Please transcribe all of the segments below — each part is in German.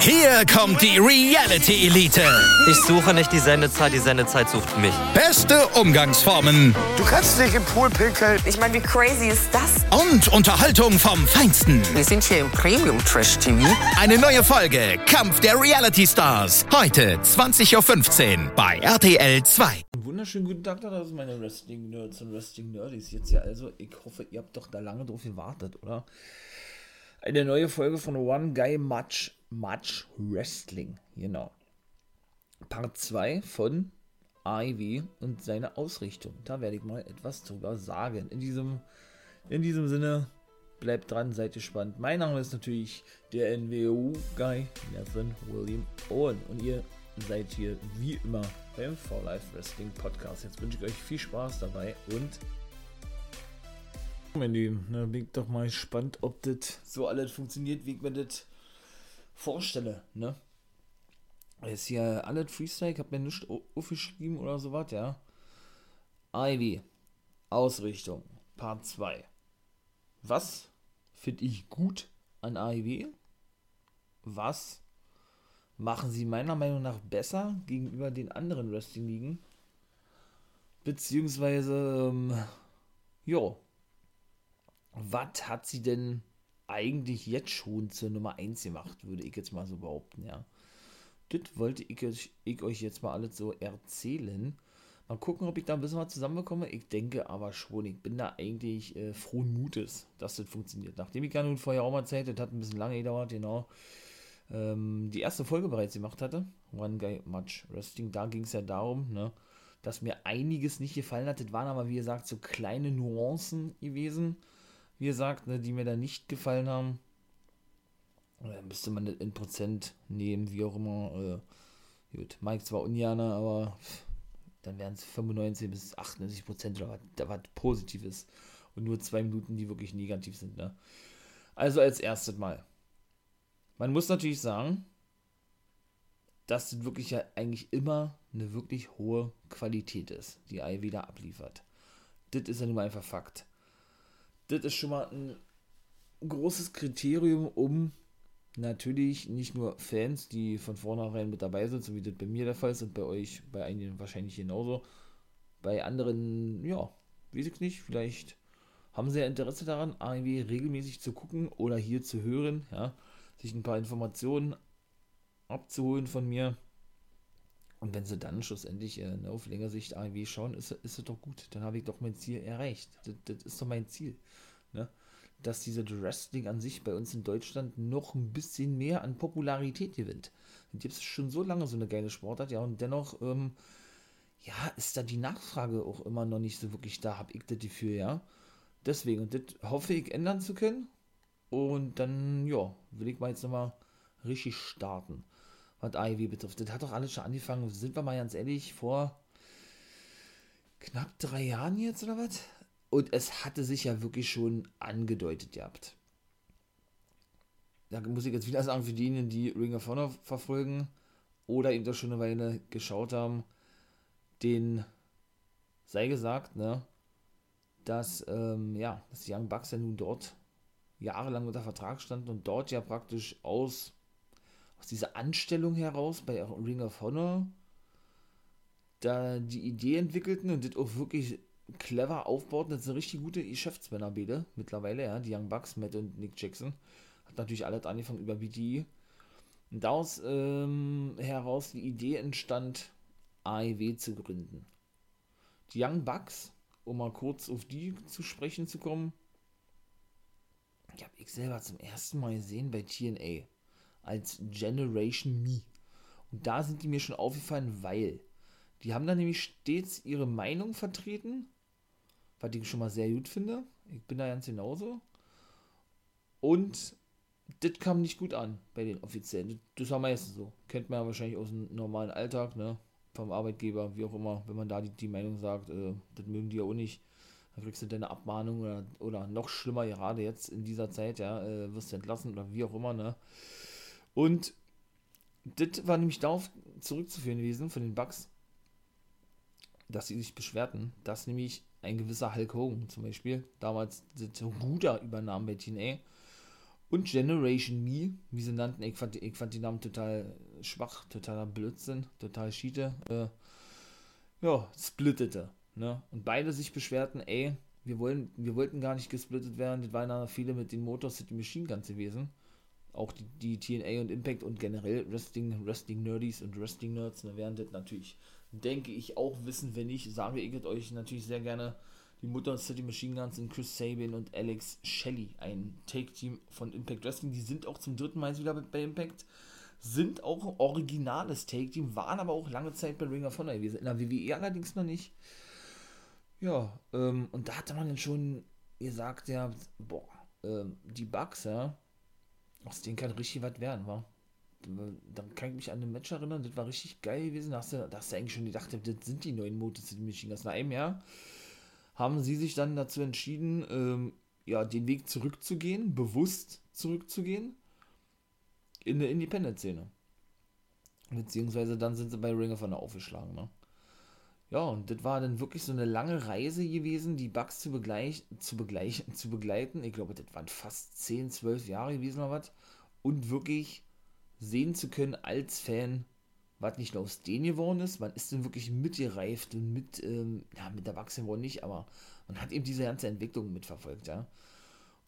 Hier kommt die Reality Elite. Ich suche nicht die Sendezeit, die Sendezeit sucht mich. Beste Umgangsformen Du kannst dich im Pool pinkeln. Ich meine, wie crazy ist das? und Unterhaltung vom Feinsten. Wir sind hier im Premium Trash TV. Eine neue Folge Kampf der Reality Stars. Heute 20.15 Uhr bei RTL 2. Einen wunderschönen guten Tag da draußen, meine Wrestling-Nerds und Wrestling-Nerdies. Jetzt ja also, ich hoffe, ihr habt doch da lange drauf gewartet, oder? Eine neue Folge von One Guy Much, Much Wrestling, genau. Part 2 von Ivy und seine Ausrichtung. Da werde ich mal etwas drüber sagen. In diesem, in diesem Sinne, bleibt dran, seid gespannt. Mein Name ist natürlich der NWO-Guy, Nathan William Owen. Und ihr seid hier wie immer beim For Life Wrestling Podcast. Jetzt wünsche ich euch viel Spaß dabei und Lieben, ne, bin ich doch mal gespannt, ob das so alles funktioniert, wie ich mir das vorstelle, ne? Ist hier alles Freestyle, ich habe mir nichts au- aufgeschrieben oder sowas, ja. Ivy, Ausrichtung, Part 2. Was finde ich gut an Ivy? Was machen sie meiner Meinung nach besser gegenüber den anderen Wrestling-Ligen? Beziehungsweise, ähm, jo, was hat sie denn eigentlich jetzt schon zur Nummer 1 gemacht, würde ich jetzt mal so behaupten, ja. Das wollte ich, euch- ich euch jetzt mal alles so erzählen. Mal gucken, ob ich da ein bisschen was zusammenbekomme. Ich denke aber schon, ich bin da eigentlich äh, frohen Mutes, dass das funktioniert. Nachdem ich ja nun vorher auch mal Zeit, das hat ein bisschen lange gedauert, genau, ähm, die erste Folge bereits gemacht hatte, One Guy Much Wrestling, da ging es ja darum, ne, dass mir einiges nicht gefallen hat. Das waren aber, wie gesagt, so kleine Nuancen gewesen, wie gesagt, ne, die mir da nicht gefallen haben. Oder müsste man das in Prozent nehmen, wie auch immer. Äh, gut, Mike zwar ungern, aber dann wären es 95 bis 98 Prozent oder was, was Positives. Und nur zwei Minuten, die wirklich negativ sind. Ne? Also als erstes Mal. Man muss natürlich sagen, dass das wirklich ja eigentlich immer eine wirklich hohe Qualität ist, die Ivy da abliefert. Das ist ja nun mal einfach Fakt. Das ist schon mal ein großes Kriterium, um natürlich nicht nur Fans, die von vornherein mit dabei sind, so wie das bei mir der Fall ist und bei euch, bei einigen wahrscheinlich genauso, bei anderen, ja, weiß ich nicht, vielleicht haben sie ja Interesse daran, AEW regelmäßig zu gucken oder hier zu hören, ja, sich ein paar Informationen abzuholen von mir. Und wenn sie dann schlussendlich äh, ne, auf längere Sicht AEW schauen, ist, ist es doch gut. Dann habe ich doch mein Ziel erreicht. Das, das ist doch mein Ziel. Ne? Dass dieses Wrestling an sich bei uns in Deutschland noch ein bisschen mehr an Popularität gewinnt. Gibt es schon so lange so eine geile Sportart, ja, und dennoch, ähm, ja, ist da die Nachfrage auch immer noch nicht so wirklich da, habe ich das Gefühl, ja. Deswegen, und das hoffe ich ändern zu können. Und dann, ja, will ich mal jetzt nochmal richtig starten, was IW betrifft. Das hat doch alles schon angefangen, sind wir mal ganz ehrlich, vor knapp drei Jahren jetzt oder was? Und es hatte sich ja wirklich schon angedeutet gehabt. Da muss ich jetzt wieder sagen, für diejenigen, die Ring of Honor verfolgen oder eben doch schon eine Weile geschaut haben, den sei gesagt, ne, dass, ähm, ja, dass die Young Bucks ja nun dort jahrelang unter Vertrag standen und dort ja praktisch aus, aus dieser Anstellung heraus bei Ring of Honor da die Idee entwickelten und das auch wirklich clever aufbauten. Das sind richtig gute Geschäftsmänner beide mittlerweile, ja, die Young Bucks, Matt und Nick Jackson. Hat natürlich alles angefangen über BTE. Und daraus ähm, heraus die Idee entstand, AEW zu gründen. Die Young Bucks, um mal kurz auf die zu sprechen zu kommen, die habe ich selber zum ersten Mal gesehen bei TNA als Generation Me. Und da sind die mir schon aufgefallen, weil die haben da nämlich stets ihre Meinung vertreten, was ich schon mal sehr gut finde. Ich bin da ganz genauso. Und das kam nicht gut an bei den Offiziellen. Das war meistens so. Kennt man ja wahrscheinlich aus dem normalen Alltag, ne? Vom Arbeitgeber, wie auch immer, wenn man da die, die Meinung sagt, äh, das mögen die ja auch nicht. Dann kriegst du deine Abmahnung oder, oder noch schlimmer, gerade jetzt in dieser Zeit, ja, äh, wirst du entlassen oder wie auch immer, ne? Und das war nämlich darauf zurückzuführen gewesen von den Bugs, dass sie sich beschwerten, dass nämlich ein gewisser Hulk Hogan zum Beispiel damals das Ruder übernahm bei TNA Und Generation Me, wie sie nannten, ich fand, ich fand die Namen total schwach, totaler Blödsinn, total Schiete. Äh, ja, splittete. Ne? Und beide sich beschwerten, ey, wir, wollen, wir wollten gar nicht gesplittet werden. Das waren da viele mit den Motor City Machine Guns gewesen. Auch die, die TNA und Impact und generell Wrestling, Wrestling Nerdies und Wrestling Nerds ne, werden das natürlich, denke ich, auch wissen. Wenn nicht, sagen wir euch natürlich sehr gerne die Motor City Machine Guns sind Chris Sabin und Alex Shelley, ein Take-Team von Impact Wrestling. Die sind auch zum dritten Mal wieder bei Impact. Sind auch ein originales Take-Team, waren aber auch lange Zeit bei Ring of Honor gewesen. In der WWE allerdings noch nicht. Ja, ähm, und da hatte man dann schon gesagt, ja, boah, ähm, die Bugs, ja, aus denen kann richtig was werden, wa? Dann kann ich mich an ein Match erinnern, das war richtig geil gewesen. Da hast du, da hast du eigentlich schon gedacht, das sind die neuen Motor City Machine Guns. Nach einem Jahr haben sie sich dann dazu entschieden, ähm, ja, den Weg zurückzugehen, bewusst zurückzugehen in der Independent-Szene. Beziehungsweise dann sind sie bei Ring of Honor aufgeschlagen, ne? Ja, und das war dann wirklich so eine lange Reise gewesen, die Bugs zu, begleich, zu, begleich, zu begleiten. Ich glaube, das waren fast 10, 12 Jahre gewesen oder was. Und wirklich sehen zu können als Fan, was nicht nur aus denen geworden ist, man ist dann wirklich mitgereift und mit, ähm, ja, mit erwachsen worden nicht, aber man hat eben diese ganze Entwicklung mitverfolgt, ja.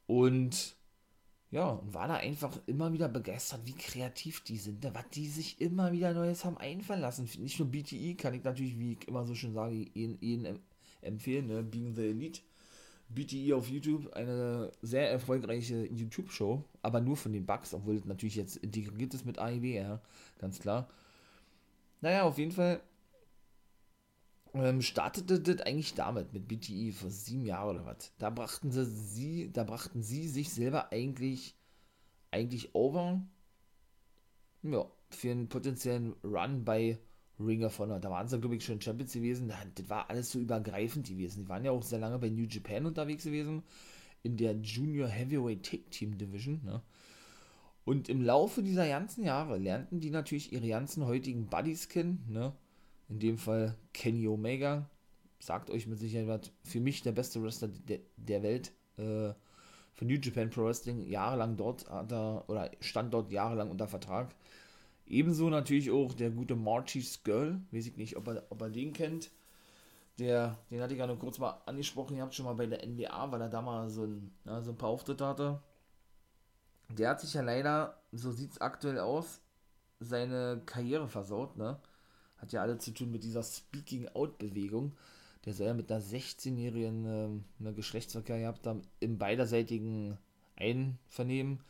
Und ja, und war da einfach immer wieder begeistert, wie kreativ die sind, ne? was die sich immer wieder Neues haben einfallen lassen. Nicht nur BTE kann ich natürlich, wie ich immer so schön sage, ihnen, ihnen empfehlen, ne? Being the Elite. BTE auf YouTube, eine sehr erfolgreiche YouTube-Show, aber nur von den Bugs, obwohl es natürlich jetzt integriert ist mit AEW, ja, ganz klar. Naja, auf jeden Fall ähm, startete das eigentlich damit mit BTE vor sieben Jahren oder was. Da brachten sie, sie, da brachten sie sich selber eigentlich, eigentlich over. Ja, für einen potenziellen Run bei Ring of Honor. Da waren sie, glaube ich, schon Champions gewesen. Das war alles so übergreifend gewesen. Die waren ja auch sehr lange bei New Japan unterwegs gewesen. In der Junior Heavyweight Tag Team Division. Ne? Und im Laufe dieser ganzen Jahre lernten die natürlich ihre ganzen heutigen Buddies kennen. Ne? In dem Fall Kenny Omega, sagt euch mit Sicherheit was, für mich der beste Wrestler der, der Welt, äh, für New Japan Pro Wrestling, jahrelang dort hat er, oder stand dort jahrelang unter Vertrag. Ebenso natürlich auch der gute Marty Skirl, weiß ich nicht, ob er, ob er den kennt. Der, den hatte ich ja nur kurz mal angesprochen, ihr habt schon mal bei der NBA, weil er da mal so ein, ja, so ein paar Auftritte hatte. Der hat sich ja leider, so sieht es aktuell aus, seine Karriere versaut, ne? Hat ja alle zu tun mit dieser Speaking-Out-Bewegung. Der soll ja mit einer 16-jährigen äh, eine Geschlechtsverkehr gehabt haben, im beiderseitigen Einvernehmen.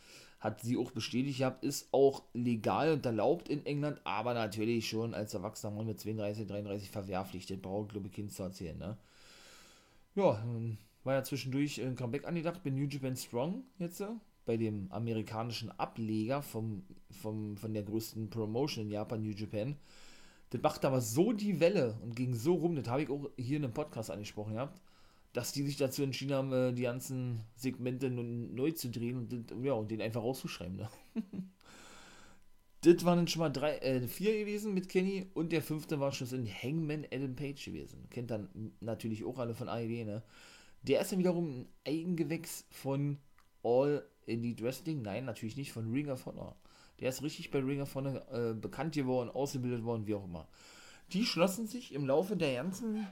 Hat sie auch bestätigt gehabt, ist auch legal und erlaubt in England, aber natürlich schon als erwachsener Mann mit 32, 33 verwerflich. Das braucht, glaube ich, Kind zu erzählen, ne? Ja, war ja zwischendurch ein Comeback angedacht bei New Japan Strong jetzt, bei dem amerikanischen Ableger vom, vom, von der größten Promotion in Japan, New Japan. Das macht aber so die Welle und ging so rum, das habe ich auch hier in einem Podcast angesprochen gehabt, dass die sich dazu entschieden haben, äh, die ganzen Segmente neu zu drehen und, ja, und den einfach rauszuschreiben. Ne? das waren dann schon mal drei, äh, vier gewesen mit Kenny und der fünfte war schon in Hangman Adam Page gewesen. Kennt dann natürlich auch alle von AEW, ne? Der ist dann wiederum ein Eigengewächs von All Elite Wrestling. Nein, natürlich nicht von Ring of Honor. Der ist richtig bei Ring of Honor äh, bekannt geworden, ausgebildet worden, wie auch immer. Die schlossen sich im Laufe der ganzen,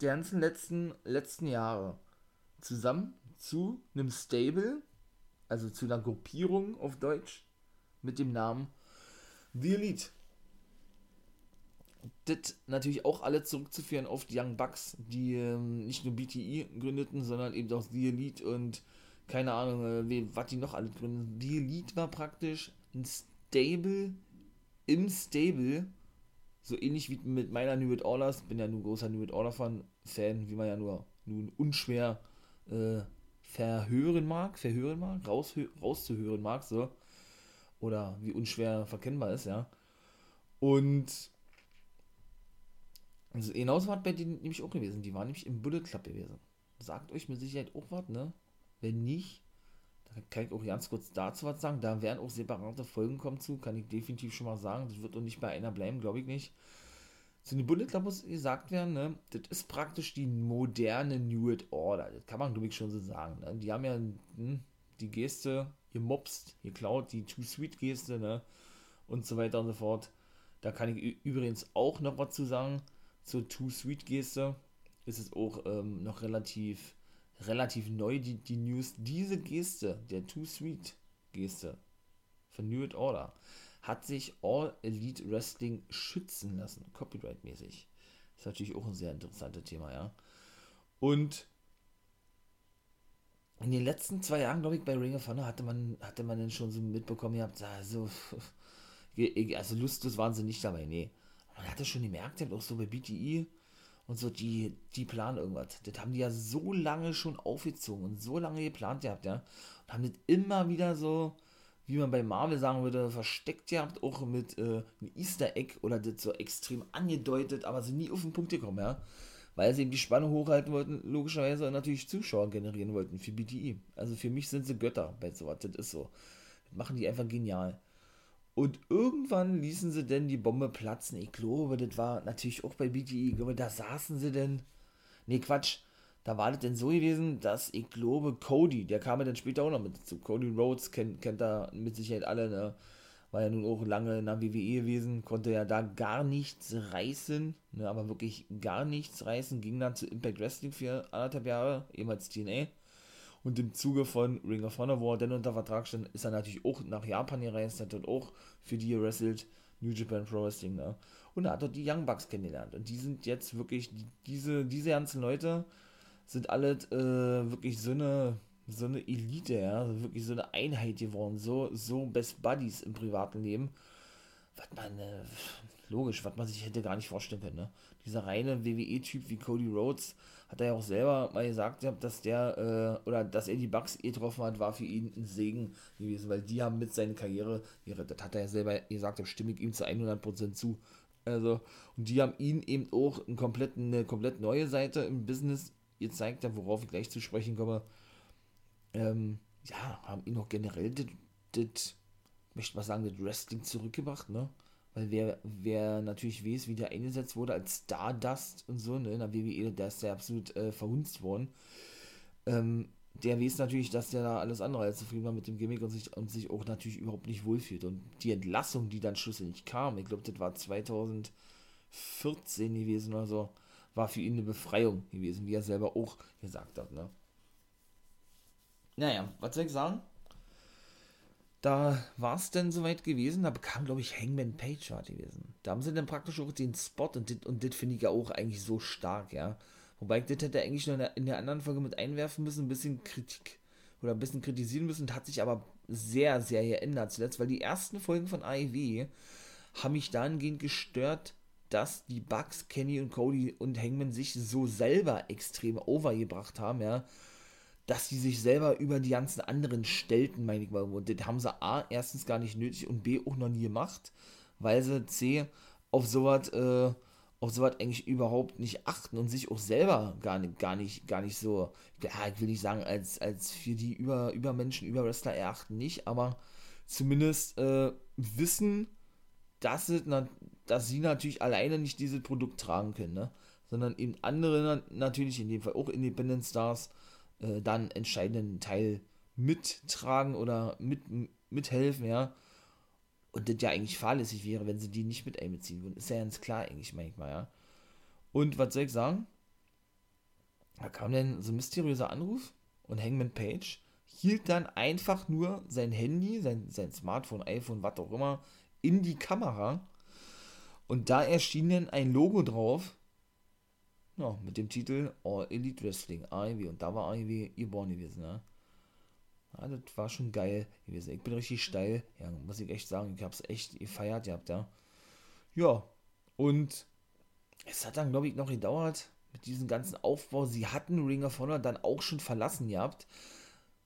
der ganzen letzten, letzten Jahre zusammen zu einem Stable, also zu einer Gruppierung auf Deutsch, mit dem Namen The Elite. Das natürlich auch alle zurückzuführen auf die Young Bucks, die ähm, nicht nur BTE gründeten, sondern eben auch The Elite und keine Ahnung, äh, was die noch alle gründen. The Elite war praktisch ein Stable im Stable, so ähnlich wie mit meiner New World Orders, bin ja nur großer New World Order Fan, Fan wie man ja nur nun unschwer äh, verhören mag, verhören mag, raus, rauszuhören mag, so. Oder wie unschwer verkennbar ist, ja. Und also genauso war bei denen nämlich auch gewesen. Die waren nämlich im Bullet Club gewesen. Sagt euch mit Sicherheit auch was, ne? Wenn nicht, da kann ich auch ganz kurz dazu was sagen. Da werden auch separate Folgen kommen zu, kann ich definitiv schon mal sagen. Das wird auch nicht bei einer bleiben, glaube ich nicht. Zu den Bundesland muss gesagt werden, ne, das ist praktisch die moderne New World Order. Das kann man, glaube ich, schon so sagen. Ne? Die haben ja hm, die Geste gemobst, geklaut, die Too Sweet Geste, ne? Und so weiter und so fort. Da kann ich übrigens auch noch was zu sagen. Zur Too Sweet Geste ist es auch ähm, noch relativ, relativ neu, die, die News. Diese Geste, der Too Sweet Geste von New Order, hat sich All Elite Wrestling schützen lassen, copyright-mäßig. Ist natürlich auch ein sehr interessantes Thema, ja. Und in den letzten zwei Jahren, glaube ich, bei Ring of Honor hatte man, hatte man dann schon so mitbekommen, ihr habt also, also lustlos waren sie nicht dabei, nee. Man hatte schon gemerkt, auch so bei BTE und so, die, die planen irgendwas. Das haben die ja so lange schon aufgezogen und so lange geplant gehabt, ja. Und haben das immer wieder so, wie man bei Marvel sagen würde, versteckt gehabt, auch mit äh, einem Easter Egg oder das so extrem angedeutet, aber sind nie auf den Punkt gekommen, ja weil sie eben die Spannung hochhalten wollten, logischerweise natürlich Zuschauer generieren wollten für BTI. Also für mich sind sie Götter bei sowas, das ist so. Das machen die einfach genial. Und irgendwann ließen sie denn die Bombe platzen. Ich glaube, das war natürlich auch bei BTI. Ich glaube, da saßen sie denn. Nee, Quatsch. Da war das denn so gewesen, dass ich glaube, Cody, der kam ja dann später auch noch mit dazu. Cody Rhodes kennt, kennt da mit Sicherheit alle, ne? war ja nun auch lange in der WWE gewesen, konnte ja da gar nichts reißen, ne, aber wirklich gar nichts reißen, ging dann zu Impact Wrestling für anderthalb Jahre, ehemals TNA. Und im Zuge von Ring of Honor, wo er dann unter Vertrag stand, ist er natürlich auch nach Japan gereist, hat dort auch für die wrestelt, New Japan Pro Wrestling, ne? Und er hat dort die Young Bucks kennengelernt. Und die sind jetzt wirklich, diese, diese ganzen Leute sind alle äh, wirklich so eine so eine Elite, ja, also wirklich so eine Einheit geworden, so, so Best Buddies im privaten Leben, was man, äh, logisch, was man sich hätte gar nicht vorstellen können, ne? Dieser reine WWE-Typ wie Cody Rhodes hat er ja auch selber mal gesagt, dass der, äh, oder dass er die Bugs getroffen hat, war für ihn ein Segen gewesen, weil die haben mit seiner Karriere gerettet, hat er ja selber gesagt, da stimme ich ihm zu 100% zu. Also, und die haben ihn eben auch ein komplett, eine komplett neue Seite im Business gezeigt, worauf ich gleich zu sprechen komme ähm, ja, haben ihn auch generell das, möchte mal sagen, das Wrestling zurückgebracht, ne? Weil wer, wer natürlich weiß, wie der eingesetzt wurde als Stardust und so, ne, in der WWE, der ist ja absolut äh, verhunzt worden. Ähm, der weiß natürlich, dass der da alles andere als zufrieden war mit dem Gimmick und sich, und sich auch natürlich überhaupt nicht wohlfühlt. Und die Entlassung, die dann schlussendlich kam, ich glaube, das war 2014 gewesen oder so, war für ihn eine Befreiung gewesen, wie er selber auch gesagt hat, ne? Naja, was soll ich sagen? Da war es denn soweit gewesen, da bekam, glaube ich, Hangman Page war gewesen. Da haben sie dann praktisch auch den Spot und das und finde ich ja auch eigentlich so stark, ja. Wobei ich das hätte eigentlich der, in der anderen Folge mit einwerfen müssen, ein bisschen Kritik oder ein bisschen kritisieren müssen, hat sich aber sehr, sehr geändert zuletzt, weil die ersten Folgen von AEW haben mich dahingehend gestört, dass die Bugs, Kenny und Cody und Hangman sich so selber extrem overgebracht haben, ja dass sie sich selber über die ganzen anderen stellten, meine ich mal. Und das haben sie A, erstens gar nicht nötig und B, auch noch nie gemacht, weil sie C, auf sowas, äh, auf sowas eigentlich überhaupt nicht achten und sich auch selber gar nicht, gar nicht, gar nicht so, ja, ich will nicht sagen, als, als für die über, Übermenschen, Überwrestler erachten nicht, aber zumindest äh, wissen, dass, es, dass sie natürlich alleine nicht dieses Produkt tragen können, ne? sondern eben andere natürlich, in dem Fall auch Independent Stars, äh, dann entscheidenden Teil mittragen oder mit, mithelfen, ja. Und das ja eigentlich fahrlässig wäre, wenn sie die nicht mit einbeziehen würden. Ist ja ganz klar eigentlich manchmal, ja. Und was soll ich sagen? Da kam dann so ein mysteriöser Anruf und Hangman Page hielt dann einfach nur sein Handy, sein, sein Smartphone, iPhone, was auch immer, in die Kamera. Und da erschien dann ein Logo drauf, ja, mit dem Titel All Elite Wrestling, AEW. Und da war AEW geboren gewesen, ne? Ja, das war schon geil gewesen. Ich bin richtig steil, ja, muss ich echt sagen. Ich hab's echt gefeiert gehabt, ja. Ja, und es hat dann, glaube ich, noch gedauert mit diesem ganzen Aufbau. Sie hatten Ring of Honor dann auch schon verlassen gehabt.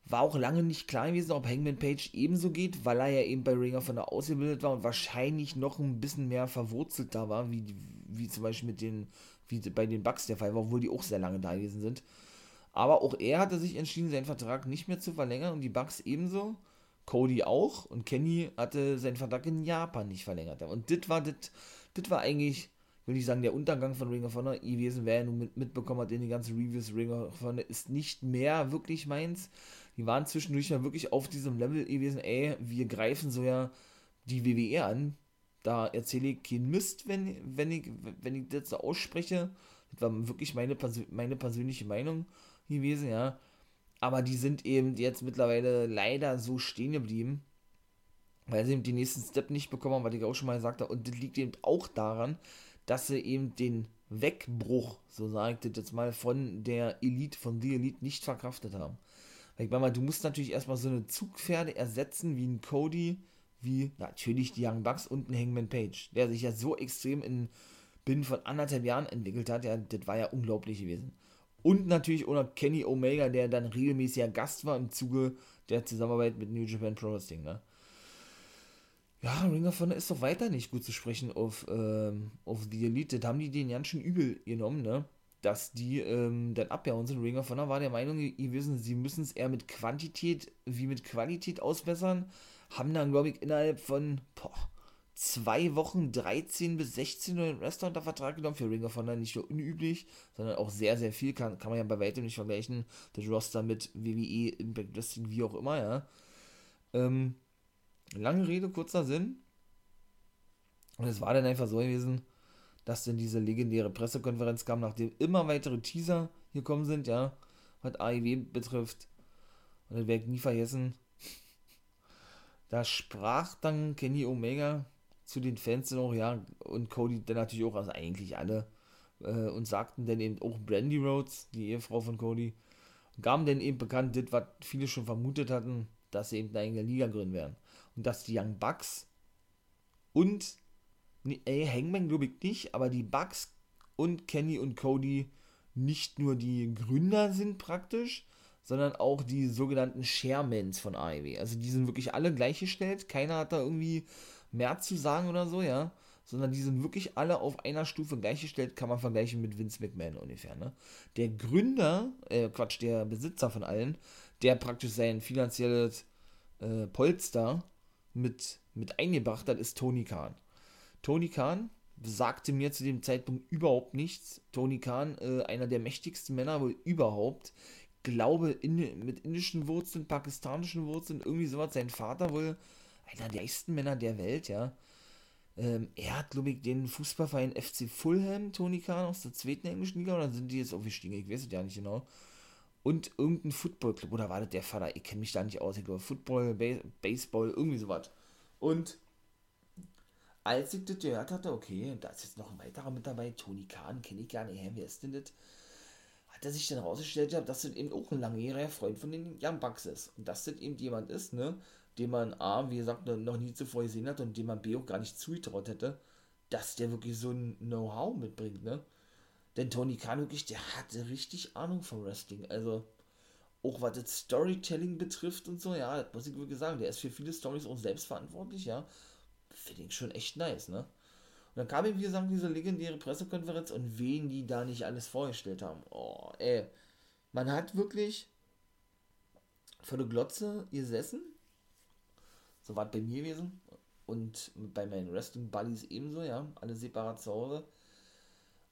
War auch lange nicht klar gewesen, ob Hangman Page ebenso geht, weil er ja eben bei Ring of Honor ausgebildet war und wahrscheinlich noch ein bisschen mehr verwurzelt da war, wie, wie zum Beispiel mit den wie bei den Bucks der Fall war, obwohl die auch sehr lange da gewesen sind. Aber auch er hatte sich entschieden, seinen Vertrag nicht mehr zu verlängern und die Bucks ebenso. Cody auch und Kenny hatte seinen Vertrag in Japan nicht verlängert. Und das war war eigentlich, will ich sagen, der Untergang von Ring of Honor gewesen, wer ja nun mit, mitbekommen hat in den ganzen Reviews, Ring of Honor ist nicht mehr wirklich meins. die waren zwischendurch ja wirklich auf diesem Level gewesen, ey, wir greifen so ja die WWE an. Da erzähle ich keinen Mist, wenn, wenn, ich, wenn ich das so ausspreche. Das war wirklich meine, meine persönliche Meinung gewesen, ja. Aber die sind eben jetzt mittlerweile leider so stehen geblieben, weil sie eben den nächsten Step nicht bekommen haben, was ich auch schon mal gesagt habe. Und das liegt eben auch daran, dass sie eben den Wegbruch, so sage ich das jetzt mal, von der Elite, von The Elite nicht verkraftet haben. Weil ich meine mal, du musst natürlich erstmal so eine Zugpferde ersetzen wie ein Cody, wie natürlich die Young Bucks und ein Hangman Page, der sich ja so extrem in binnen von anderthalb Jahren entwickelt hat, ja, das war ja unglaublich gewesen. Und natürlich oder Kenny Omega, der dann regelmäßiger Gast war im Zuge der Zusammenarbeit mit New Japan Pro Wrestling, ne? Ja, Ring of Honor ist doch weiter nicht gut zu sprechen auf, ähm, auf die Elite. Das haben die den ganz schön übel genommen, ne? Dass die ähm, dann abgehauen sind. Ring of Honor war der Meinung gewesen, sie müssen es eher mit Quantität wie mit Qualität ausbessern. Haben dann, glaube ich, innerhalb von boah, zwei Wochen 13 bis 16 neuen Wrestler unter Vertrag genommen. Für Ring of Honor nicht nur unüblich, sondern auch sehr, sehr viel. Kann, kann man ja bei weitem nicht vergleichen. Das Roster mit WWE, Impact Wrestling, wie auch immer, ja. Ähm, lange Rede, kurzer Sinn. Und es war dann einfach so gewesen, dass dann diese legendäre Pressekonferenz kam, nachdem immer weitere Teaser gekommen sind, ja, was AEW betrifft. Und das werde ich nie vergessen. Da sprach dann Kenny Omega zu den Fans dann auch, ja, und Cody dann natürlich auch, also eigentlich alle, äh, und sagten dann eben auch Brandy Rhodes, die Ehefrau von Cody, gaben dann eben bekannt, das, was viele schon vermutet hatten, dass sie eben eine Liga gründen werden. Und dass die Young Bucks und, nee, ey, Hangman glaube ich nicht, aber die Bucks und Kenny und Cody nicht nur die Gründer sind praktisch, sondern auch die sogenannten Sharemans von AEW. Also die sind wirklich alle gleichgestellt. Keiner hat da irgendwie mehr zu sagen oder so, ja. Sondern die sind wirklich alle auf einer Stufe gleichgestellt, kann man vergleichen mit Vince McMahon ungefähr, ne? Der Gründer, äh, Quatsch, der Besitzer von allen, der praktisch sein finanzielles äh, Polster mit, mit eingebracht hat, ist Tony Khan. Tony Khan sagte mir zu dem Zeitpunkt überhaupt nichts. Tony Khan, äh, einer der mächtigsten Männer wohl überhaupt, glaube in, mit indischen Wurzeln, pakistanischen Wurzeln, irgendwie sowas. Sein Vater wohl einer der reichsten Männer der Welt, ja. Ähm, er hat, glaube ich, den Fußballverein FC Fulham, Tony Khan, aus der zweiten englischen Liga, oder sind die jetzt aufgestiegen? Ich weiß es ja nicht genau. Und irgendein Footballclub, oder war das der Vater? Ich kenne mich da nicht aus. Ich glaube, Football, Base Baseball, irgendwie sowas. Und als ich das gehört hatte, okay, da ist jetzt noch ein weiterer mit dabei, Tony Khan, kenne ich gar nicht, wer ist denn das? Hat er sich dann rausgestellt, dass das eben auch ein langjähriger Freund von den Young Bucks ist. Und dass das eben jemand ist, ne, den man A, wie gesagt, noch nie zuvor gesehen hat und dem man B auch gar nicht zugetraut hätte, dass der wirklich so ein Know-how mitbringt, ne? Denn Tony Khan wirklich, der hatte richtig Ahnung vom Wrestling. Also, auch was das Storytelling betrifft und so, ja, das muss ich wirklich sagen, der ist für viele Stories auch selbst verantwortlich, ja. Finde ich schon echt nice, ne? Und dann kam eben, wie gesagt, diese legendäre Pressekonferenz und wen die da nicht alles vorgestellt haben. Oh, ey. Man hat wirklich vor der Glotze gesessen so war es bei mir gewesen. Und bei meinen Wrestling-Buddies ebenso, ja. Alle separat zu Hause.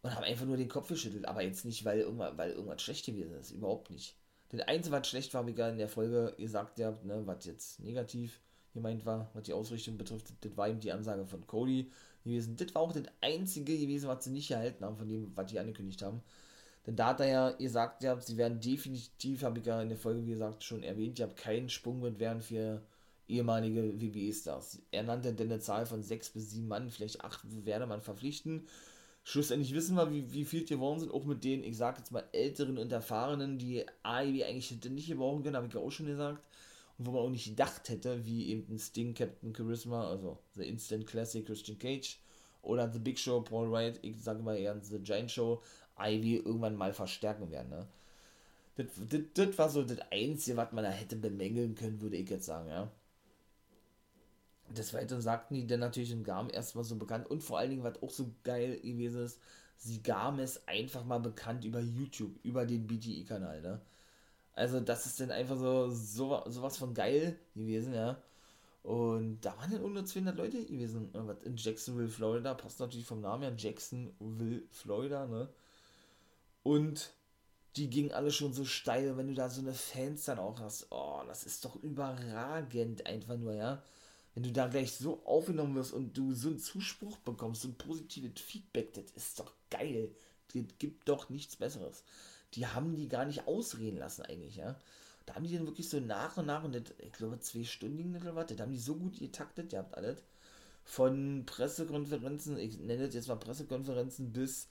Und haben einfach nur den Kopf geschüttelt. Aber jetzt nicht, weil irgendwas, weil irgendwas schlecht gewesen ist. Überhaupt nicht. Das Einzige, was schlecht war, wie gerade in der Folge gesagt ja, ne, was jetzt negativ gemeint war, was die Ausrichtung betrifft, das war eben die Ansage von Cody gewesen. Das war auch das Einzige gewesen, was sie nicht gehalten haben, von dem, was die angekündigt haben. Denn da hat er ja gesagt, ja, sie werden definitiv, habe ich ja in der Folge, wie gesagt, schon erwähnt, ich habe keinen Sprungbrett werden für ehemalige WWE-Stars. Er nannte denn eine Zahl von sechs bis sieben Mann, vielleicht acht werde man verpflichten. Schlussendlich wissen wir, wie, wie viel geworden sind, auch mit den, ich sage jetzt mal, älteren und erfahrenen, die AEW eigentlich hätte nicht gebrauchen können, habe ich ja auch schon gesagt. Wo man auch nicht gedacht hätte, wie eben Sting, Captain Charisma, also The Instant Classic Christian Cage oder The Big Show, Paul Wright, ich sage mal eher The Giant Show, AEW irgendwann mal verstärken werden. Ne? Das, das, das war so das Einzige, was man da hätte bemängeln können, würde ich jetzt sagen, ja. Des Weiteren sagten die dann natürlich in Garm erstmal so bekannt und vor allen Dingen, was auch so geil gewesen ist, sie gaben es einfach mal bekannt über YouTube, über den BTI-Kanal, ne? Also, das ist dann einfach so, so sowas von geil gewesen, ja. Und da waren dann unter 200 Leute gewesen, was in Jacksonville, Florida, passt natürlich vom Namen her, Jacksonville, Florida, ne? Und die gingen alle schon so steil. Wenn du da so eine Fans dann auch hast, oh, das ist doch überragend einfach nur, ja. Wenn du da gleich so aufgenommen wirst und du so einen Zuspruch bekommst, so ein positives Feedback, das ist doch geil. Das gibt doch nichts Besseres. Die haben die gar nicht ausreden lassen eigentlich, ja. Da haben die dann wirklich so nach und nach, und das, ich glaube zwei Stunden oder was, da haben die so gut getaktet, ihr habt alles. Von Pressekonferenzen, ich nenne das jetzt mal Pressekonferenzen, bis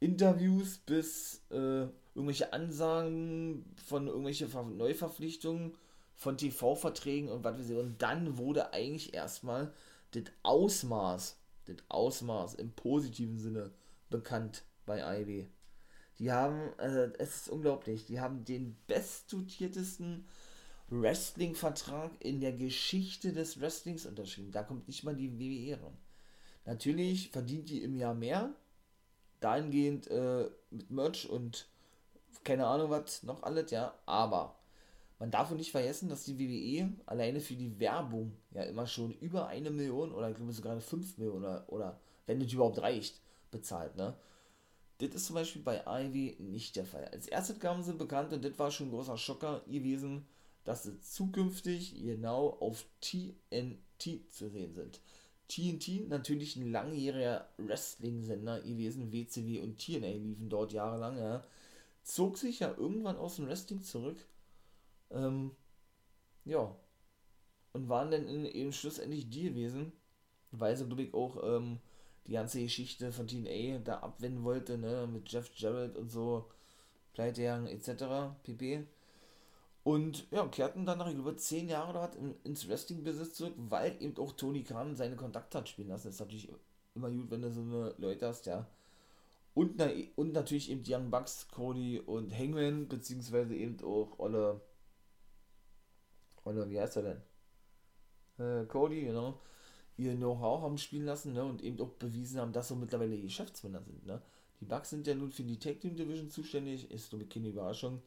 Interviews, bis äh, irgendwelche Ansagen von irgendwelche Neuverpflichtungen, von TV-Verträgen und was wir sehen. Und dann wurde eigentlich erstmal das Ausmaß, das Ausmaß im positiven Sinne bekannt bei IW. Die haben, äh, es ist unglaublich, die haben den bestdotiertesten Wrestling-Vertrag in der Geschichte des Wrestlings unterschrieben. Da kommt nicht mal die WWE ran. Natürlich verdient die im Jahr mehr, dahingehend äh, mit Merch und keine Ahnung was noch alles, ja, aber man darf nicht vergessen, dass die WWE alleine für die Werbung ja immer schon über eine Million oder ich glaube sogar fünf Millionen oder, oder wenn es überhaupt reicht, bezahlt, ne? Das ist zum Beispiel bei Ivy nicht der Fall. Als erstes gaben sie bekannt, und das war schon ein großer Schocker gewesen, dass sie zukünftig genau auf TNT zu sehen sind. TNT, natürlich ein langjähriger Wrestling-Sender gewesen, WCW und TNA liefen dort jahrelang, ja, zog sich ja irgendwann aus dem Wrestling zurück, ähm, ja, und waren dann in, eben schlussendlich die gewesen, weil sie, glaube ich, auch ähm, die ganze Geschichte von TNA da abwenden wollte, ne, mit Jeff Jarrett und so, Pleitejagen etc., pp. Und ja, kehrten dann nach über zehn Jahren was ins Wrestling-Business zurück, weil eben auch Tony Khan seine Kontakte hat spielen lassen. Das ist natürlich immer gut, wenn du so eine Leute hast, ja. Und, na, und natürlich eben Young Bucks, Cody und Hangman, beziehungsweise eben auch Olle, Olle, wie heißt er denn? Äh, Cody, genau. Ihr Know-how haben spielen lassen, ne, und eben auch bewiesen haben, dass so mittlerweile Geschäftsmänner sind, ne. Die Bucks sind ja nun für die Tag Team Division zuständig, ist nur keine Überraschung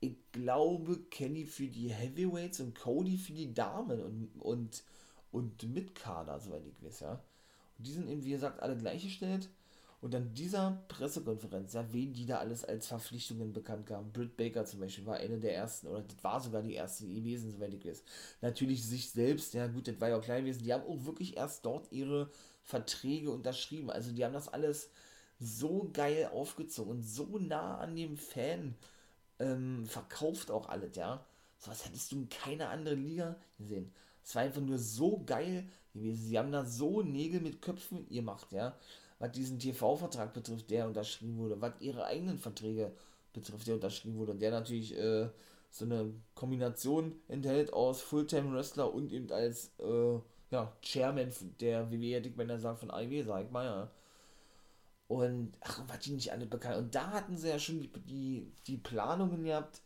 ich glaube, Kenny für die Heavyweights und Cody für die Damen und, und, und Mitkader, soweit ich weiß, ja. Und die sind eben, wie gesagt, alle gleichgestellt. Und dann dieser Pressekonferenz, ja, wen die da alles als Verpflichtungen bekannt gaben. Britt Baker zum Beispiel war eine der ersten, oder das war sogar die erste gewesen, soweit ich weiß. Natürlich sich selbst, ja gut, das war ja auch klein gewesen, die haben auch wirklich erst dort ihre Verträge unterschrieben. Also die haben das alles so geil aufgezogen und so nah an dem Fan ähm, verkauft auch alles, ja. So was hättest du in keiner anderen Liga gesehen. Es war einfach nur so geil gewesen. Sie haben da so Nägel mit Köpfen gemacht, ja. Was diesen TV-Vertrag betrifft, der unterschrieben wurde, was ihre eigenen Verträge betrifft, der unterschrieben wurde. Und der natürlich äh, so eine Kombination enthält aus Fulltime-Wrestler und eben als äh, ja, Chairman der WWE, ich mal sagen, von AEW, sag ich mal, ja. Und, ach, was die nicht alle bekannt. Und da hatten sie ja schon die, die, die Planungen gehabt,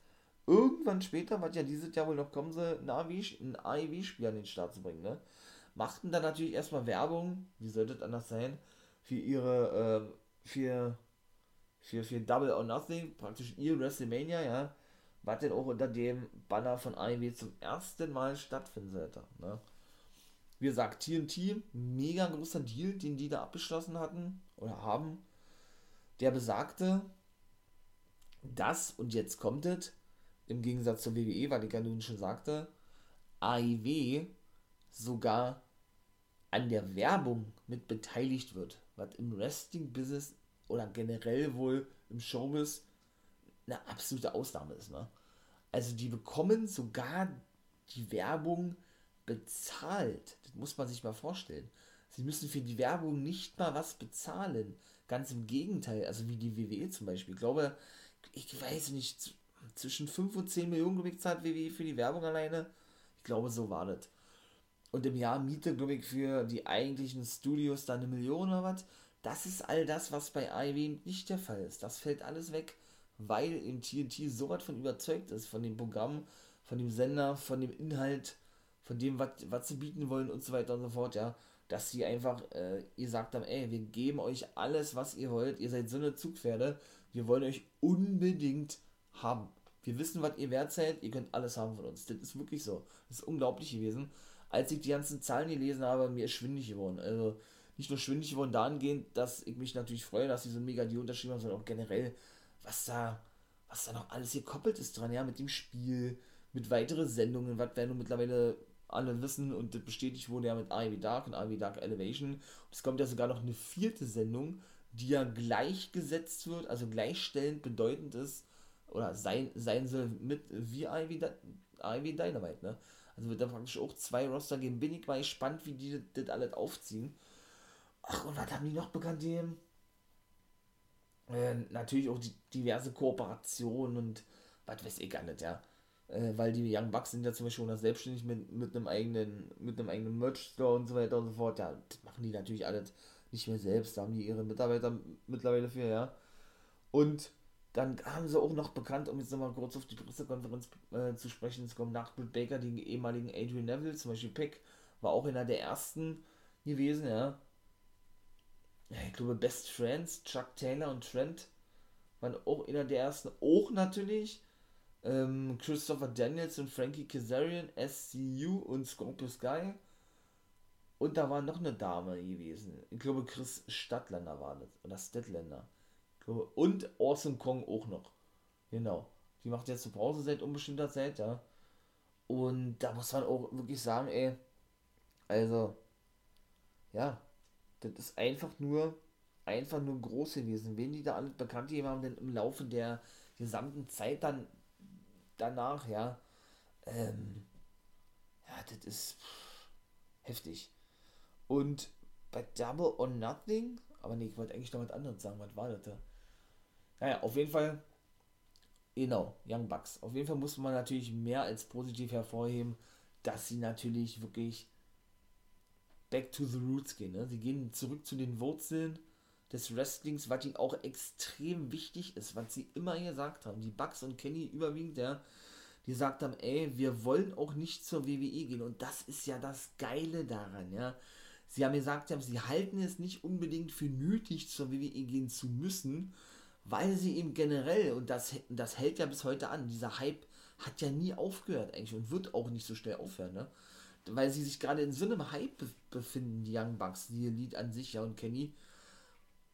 irgendwann später, was ja dieses Jahr wohl noch kommen soll, ein AEW-Spiel an den Start zu bringen, ne? Machten dann natürlich erstmal Werbung, wie sollte es anders sein, für ihre, äh, für, für, für Double or Nothing, praktisch ihr WrestleMania, ja, was denn auch unter dem Banner von AEW zum ersten Mal stattfinden sollte, ne? Wie gesagt, TNT, mega großer Deal, den die da abgeschlossen hatten oder haben. Der besagte, dass, und jetzt kommt es, im Gegensatz zur WWE, weil ich ja nun schon sagte, AIW sogar an der Werbung mit beteiligt wird, was im Wrestling-Business oder generell wohl im Showbiz eine absolute Ausnahme ist. Ne? Also die bekommen sogar die Werbung bezahlt. Das muss man sich mal vorstellen. Sie müssen für die Werbung nicht mal was bezahlen. Ganz im Gegenteil, also wie die WWE zum Beispiel. Ich glaube, ich weiß nicht, zwischen 5 und 10 Millionen, glaube ich, zahlt WWE für die Werbung alleine. Ich glaube, so war das. Und im Jahr Miete, glaube ich, für die eigentlichen Studios dann eine Million oder was. Das ist all das, was bei AEW nicht der Fall ist. Das fällt alles weg, weil im TNT so was von überzeugt ist, von dem Programm, von dem Sender, von dem Inhalt, von dem, was sie bieten wollen und so weiter und so fort, ja, dass sie einfach äh, ihr sagt haben, ey, wir geben euch alles, was ihr wollt, ihr seid so eine Zugpferde, wir wollen euch unbedingt haben. Wir wissen, was ihr wert seid, ihr könnt alles haben von uns. Das ist wirklich so. Das ist unglaublich gewesen. Als ich die ganzen Zahlen gelesen habe, mir ist schwindig geworden. Also nicht nur schwindig geworden dahingehend, dass ich mich natürlich freue, dass sie so mega Deal unterschrieben haben, sondern auch generell, was da, was da noch alles gekoppelt ist dran, ja, mit dem Spiel, mit weiteren Sendungen, was werden mittlerweile alle wissen und das bestätigt wurde ja mit Ivy Dark und Ivy Dark Elevation. Und es kommt ja sogar noch eine vierte Sendung, die ja gleichgesetzt wird, also gleichstellend bedeutend ist, oder sein, sein soll mit wie Ivy, Ivy Dynamite, ne? Also wird da praktisch auch zwei Roster geben. Bin ich mal gespannt, wie die das, alles aufziehen. Ach, und was haben die noch bekannt? Die, äh, natürlich auch die, diverse Kooperationen und was weiß ich gar nicht, ja. Äh, weil die Young Bucks sind ja zum Beispiel auch selbstständig mit, mit einem eigenen, mit einem eigenen Merch-Store und so weiter und so fort. Ja, das machen die natürlich alles nicht mehr selbst. Da haben die ihre Mitarbeiter mittlerweile für, ja. Und dann haben sie auch noch bekannt, um jetzt nochmal kurz auf die Pressekonferenz äh, zu sprechen, es kommt nach Britt Baker den ehemaligen Adrian Neville, zum Beispiel Peck, war auch einer der ersten gewesen, ja. ja. Ich glaube, Best Friends, Chuck Taylor und Trent waren auch einer der ersten. Auch natürlich ähm, Christopher Daniels und Frankie Kazarian, SCU und Scorpio Sky. Und da war noch eine Dame gewesen. Ich glaube, Chris Stadtländer war das. Oder Stadtländer. Und Awesome Kong auch noch. Genau. Die macht jetzt eine Pause seit unbestimmter Zeit, ja. Und da muss man auch wirklich sagen, ey, also, ja, das ist einfach nur, einfach nur groß gewesen. Wen die da alle bekannt gegeben haben, denn im Laufe der gesamten Zeit dann danach, ja, ähm, ja, das ist heftig. Und bei Double or Nothing, aber nee, ich wollte eigentlich noch was anderes sagen, was war das da? Naja, auf jeden Fall, genau, Young Bucks. Auf jeden Fall muss man natürlich mehr als positiv hervorheben, dass sie natürlich wirklich back to the roots gehen. Ne? Sie gehen zurück zu den Wurzeln des Wrestlings, was ihnen auch extrem wichtig ist, was sie immer gesagt haben. Die Bucks und Kenny überwiegend, ja, die gesagt haben, ey, wir wollen auch nicht zur WWE gehen. Und das ist ja das Geile daran, ja. Sie haben gesagt, sie halten es nicht unbedingt für nötig, zur WWE gehen zu müssen, weil sie eben generell, und das, das hält ja bis heute an, dieser Hype hat ja nie aufgehört eigentlich und wird auch nicht so schnell aufhören, ne? Weil sie sich gerade in so einem Hype befinden, die Young Bucks, die Elite an sich, ja, und Kenny,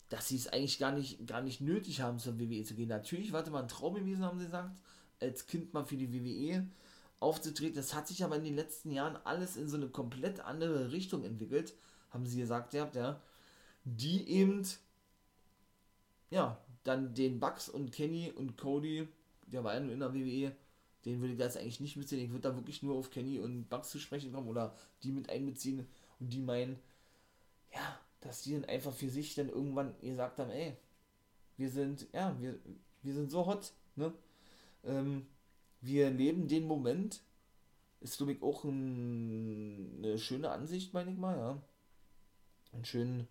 dass sie es eigentlich gar nicht, gar nicht nötig haben, zur WWE zu gehen. Natürlich warte mal ein Traum gewesen, haben sie gesagt, als Kind mal für die WWE aufzutreten. Das hat sich aber in den letzten Jahren alles in so eine komplett andere Richtung entwickelt, haben sie gesagt, ja, ja die eben, ja, dann den Bugs und Kenny und Cody, der war ja nur in der WWE, den würde ich da jetzt eigentlich nicht mitziehen. Ich würde da wirklich nur auf Kenny und Bugs zu sprechen kommen oder die mit einbeziehen und die meinen, ja, dass die dann einfach für sich dann irgendwann gesagt haben, ey, wir sind, ja, wir, wir sind so hot, ne? Ähm, wir leben den Moment. Ist, glaube ich, auch ein, eine schöne Ansicht, meine ich mal, ja. Ein schön,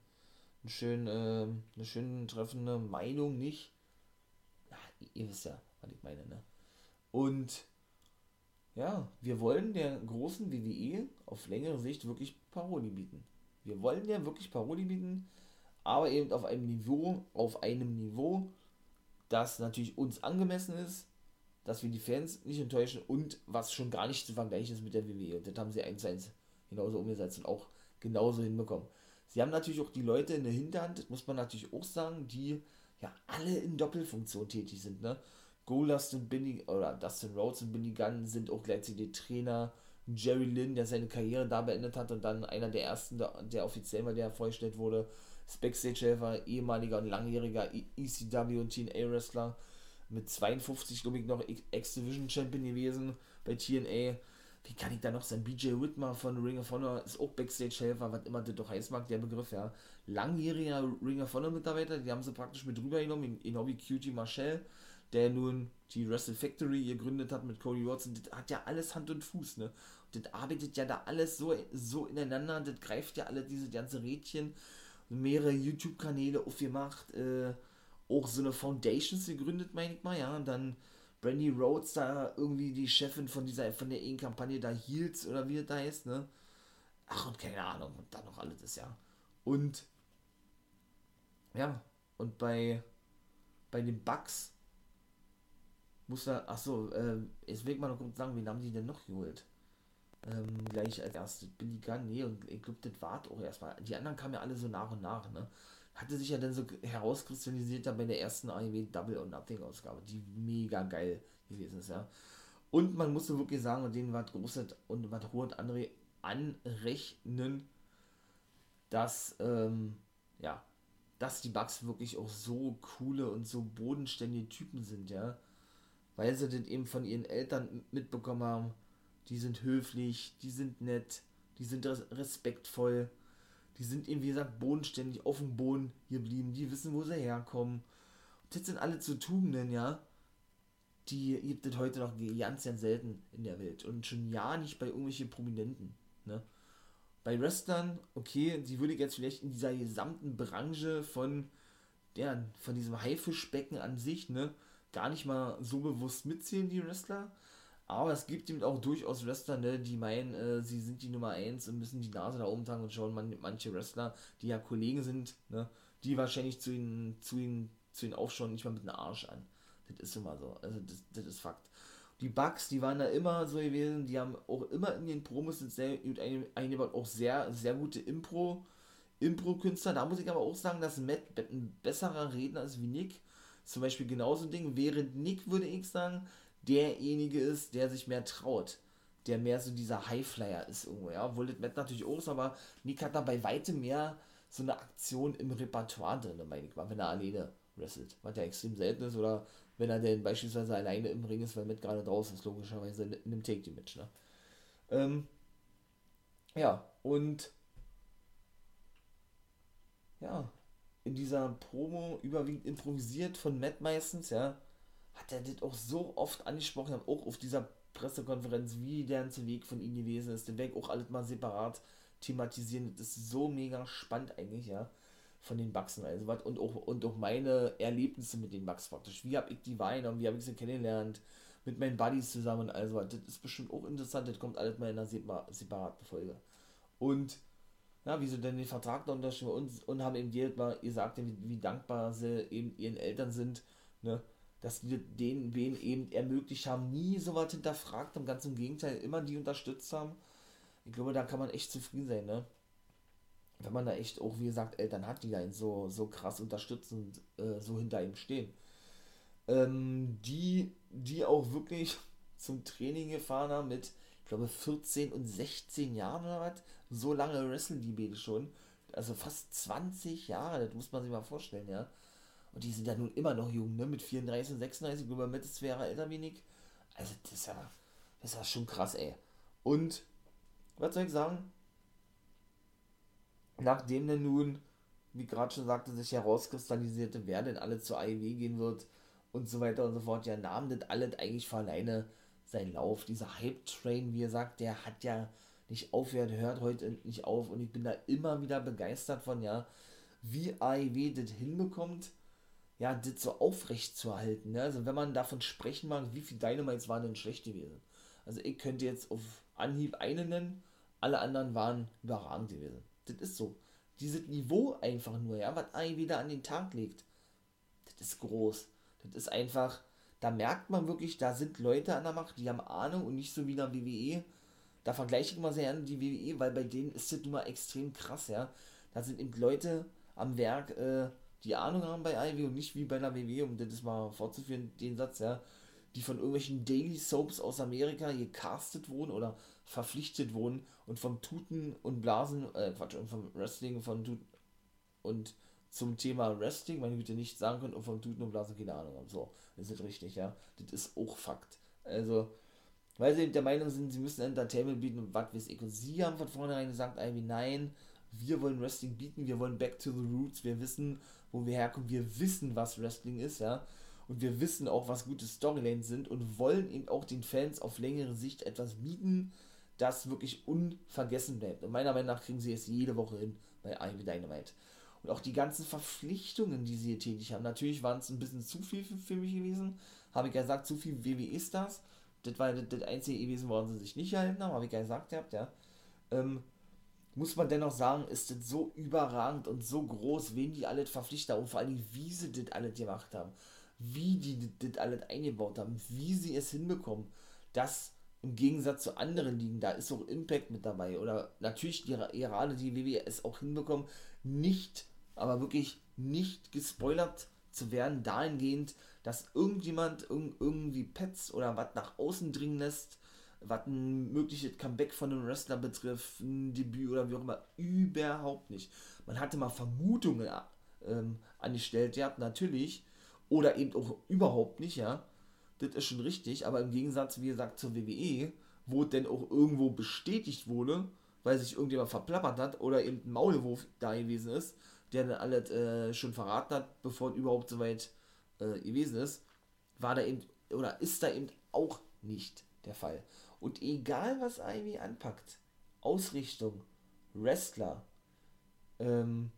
ein schön, äh, eine schön treffende Meinung, nicht? Ja, ihr wisst ja, was ich meine, ne? Und ja, wir wollen der großen WWE auf längere Sicht wirklich Paroli bieten. Wir wollen ja wirklich Paroli bieten, aber eben auf einem Niveau, auf einem Niveau, das natürlich uns angemessen ist, dass wir die Fans nicht enttäuschen und was schon gar nicht zu vergleichen ist mit der WWE. Und das haben sie eins zu eins genauso umgesetzt und auch genauso hinbekommen. Sie haben natürlich auch die Leute in der Hinterhand, das muss man natürlich auch sagen, die ja alle in Doppelfunktion tätig sind. Ne? Goldust und Billy, oder Dustin Rhodes und Billy Gunn sind auch gleichzeitig Trainer. Jerry Lynn, der seine Karriere da beendet hat und dann einer der ersten, der, der offiziell mal der vorgestellt wurde, Backstage-Helfer, ehemaliger und langjähriger ECW und TNA-Wrestler mit 52, glaube ich, noch X-Division Champion gewesen bei TNA. Wie kann ich da noch sein? BJ Whitmer von Ring of Honor ist auch Backstage-Helfer, was immer das doch heißt mag, der Begriff, ja. Langjähriger Ring of Honor-Mitarbeiter, die haben sie praktisch mit rübergenommen, genau wie QT Marshall, der nun die Wrestle Factory gegründet hat mit Cody Watson. Das hat ja alles Hand und Fuß, ne? Das arbeitet ja da alles so, so ineinander, das greift ja alle diese ganze Rädchen, mehrere YouTube-Kanäle aufgemacht, äh, auch so eine Foundations gegründet, meine ich mal, ja, und dann Brandy Rhodes da irgendwie die Chefin von dieser, von der E-Kampagne da hielt, oder wie das da heißt, ne? Ach, und keine Ahnung, und dann noch alles, ja. Und, ja, und bei, bei den Bugs muss er, ach so, äh, jetzt will ich mal noch kurz sagen, wen haben die denn noch geholt? Ähm, gleich als erstes Billy Gunn, nee, und ich glaube, das war auch erstmal. Die anderen kamen ja alle so nach und nach, ne? Hatte sich ja dann so herauskristallisiert bei der ersten AEW Double or Nothing Ausgabe, die mega geil gewesen ist, ja. Und man musste wirklich sagen, und denen war Großet und was Hohet André anrechnen, dass, ähm, ja, dass die Bugs wirklich auch so coole und so bodenständige Typen sind, ja. Weil sie das eben von ihren Eltern mitbekommen haben. Die sind höflich, die sind nett, die sind respektvoll, die sind eben, wie gesagt, bodenständig auf dem Boden geblieben, die wissen, wo sie herkommen. Und das sind alle zu Tugenden, ja. Die gibt es heute noch ganz, ganz selten in der Welt. Und schon ja nicht bei irgendwelchen Prominenten, ne. Bei Wrestlern, okay, die würde ich jetzt vielleicht in dieser gesamten Branche von, der, von diesem Haifischbecken an sich, ne, gar nicht mal so bewusst mitzählen, die Wrestler. Aber es gibt eben auch durchaus Wrestler, ne, die meinen, äh, sie sind die Nummer 1 und müssen die Nase da oben tragen und schauen man, manche Wrestler, die ja Kollegen sind, ne, die wahrscheinlich zu ihnen, zu ihnen, zu ihnen aufschauen, nicht mal mit einem Arsch an. Das ist immer so. Also das, das ist Fakt die Bugs, die waren da immer so gewesen, die haben auch immer in den Promos sehr gut eingebaut, auch sehr, sehr gute Impro, Impro-Künstler. Da muss ich aber auch sagen, dass Matt ein besserer Redner ist wie Nick. Zum Beispiel genauso ein Ding, während Nick, würde ich sagen, derjenige ist, der sich mehr traut. Der mehr so dieser Highflyer ist irgendwo, ja. Obwohl das Matt natürlich auch ist, aber Nick hat da bei weitem mehr so eine Aktion im Repertoire drin, meine ich mal, wenn er alleine wrestelt. Was ja extrem selten ist oder wenn er denn beispielsweise alleine im Ring ist, weil mit gerade draußen ist, logischerweise in einem Take-Team-Match. Ne? Ähm, ja, und ja, in dieser Promo überwiegend improvisiert von Matt meistens, ja, hat er das auch so oft angesprochen, auch auf dieser Pressekonferenz, wie der ganze Weg von ihm gewesen ist, den Weg auch alles mal separat thematisieren, das ist so mega spannend eigentlich, ja von den Bugs also was und auch, und auch meine Erlebnisse mit den Bugs praktisch. Wie habe ich die wahrgenommen, wie habe ich sie kennengelernt, mit meinen Buddies zusammen und also was. Das ist bestimmt auch interessant, das kommt alles mal in einer separaten Folge. Und ja, wie sie denn den Vertrag da unterschrieben und, und haben eben jedes Mal gesagt, wie, wie dankbar sie eben ihren Eltern sind, ne? Dass die den wen eben ermöglicht haben, nie so was hinterfragt haben, ganz im Gegenteil, immer die unterstützt haben. Ich glaube, da kann man echt zufrieden sein, ne? wenn man da echt auch, wie gesagt, Eltern hat, die da so, so krass unterstützend äh, so hinter ihm stehen. Ähm, die, die auch wirklich zum Training gefahren haben mit, ich glaube, 14 und 16 Jahren oder was. So lange wresteln die beide schon. Also fast 20 Jahre, das muss man sich mal vorstellen, ja. Und die sind ja nun immer noch jung, ne? Mit 34 und 36, ich glaube, mit ist zwei Jahre älter wenig. Also das ist ja, das ist ja schon krass, ey. Und, was soll ich sagen? nachdem denn nun, wie gerade schon sagte, sich herauskristallisierte, wer denn alle zur AEW gehen wird und so weiter und so fort, ja, nahm das alles eigentlich von alleine seinen Lauf. Dieser Hype-Train, wie er sagt, der hat ja nicht aufgehört, hört heute nicht auf und ich bin da immer wieder begeistert von, ja, wie AEW das hinbekommt, ja, das so aufrecht zu erhalten. Ne? Also wenn man davon sprechen mag, wie viele Dynamites waren denn schlecht gewesen. Also ich könnte jetzt auf Anhieb einen nennen, alle anderen waren überragend gewesen. Das ist so. Dieses Niveau einfach nur, ja, was ein wieder an den Tag legt. Das ist groß. Das ist einfach, da merkt man wirklich, da sind Leute an der Macht, die haben Ahnung und nicht so wie der WWE. Da vergleiche ich immer sehr gerne die WWE, weil bei denen ist das immer extrem krass, ja. Da sind eben Leute am Werk, äh, die Ahnung haben bei IW und nicht wie bei der WWE, um das mal fortzuführen, den Satz, ja, die von irgendwelchen Daily Soaps aus Amerika gecastet wurden oder verpflichtet wurden und vom Tuten und Blasen, äh, Quatsch, und vom Wrestling von Tuten und zum Thema Wrestling, meine Güte, nicht sagen können und vom Tuten und Blasen keine Ahnung haben. So, das ist richtig, ja. Das ist auch Fakt. Also, weil sie der Meinung sind, sie müssen Entertainment bieten und was weiß ich. Und sie haben von vornherein gesagt, Ivy, nein, wir wollen Wrestling bieten, wir wollen back to the roots, wir wissen, wo wir herkommen, wir wissen, was Wrestling ist, ja. Und wir wissen auch, was gute Storylines sind und wollen eben auch den Fans auf längere Sicht etwas bieten, das wirklich unvergessen bleibt. Und meiner Meinung nach kriegen sie es jede Woche hin bei Ivy Dynamite. Und auch die ganzen Verpflichtungen, die sie hier tätig haben. Natürlich waren es ein bisschen zu viel für, für mich gewesen. Habe ich ja gesagt, zu viel WWE-Stars. Das war das, das einzige gewesen, woran sie sich nicht gehalten haben, habe ich ja gesagt ja. Ähm, muss man dennoch sagen, ist das so überragend und so groß, wen die alles verpflichtet haben und vor allem, wie sie das alles gemacht haben, wie die das alles eingebaut haben, wie sie es hinbekommen, dass im Gegensatz zu anderen Ligen, da ist auch Impact mit dabei. Oder natürlich die, gerade die WWE es auch hinbekommen, nicht, aber wirklich nicht gespoilert zu werden, dahingehend, dass irgendjemand irg irgendwie Pets oder was nach außen dringen lässt, was ein mögliches Comeback von einem Wrestler betrifft, ein Debüt oder wie auch immer, überhaupt nicht. Man hatte mal Vermutungen ähm, angestellt, ja, natürlich, oder eben auch überhaupt nicht, ja. Das ist schon richtig, aber im Gegensatz, wie gesagt, zur WWE, wo es denn auch irgendwo bestätigt wurde, weil sich irgendjemand verplappert hat oder eben ein Maulwurf da gewesen ist, der dann alles äh, schon verraten hat, bevor es überhaupt soweit äh, gewesen ist, war da eben, oder ist da eben auch nicht der Fall. Und egal was Ivy anpackt, Ausrichtung, Wrestler, ähm,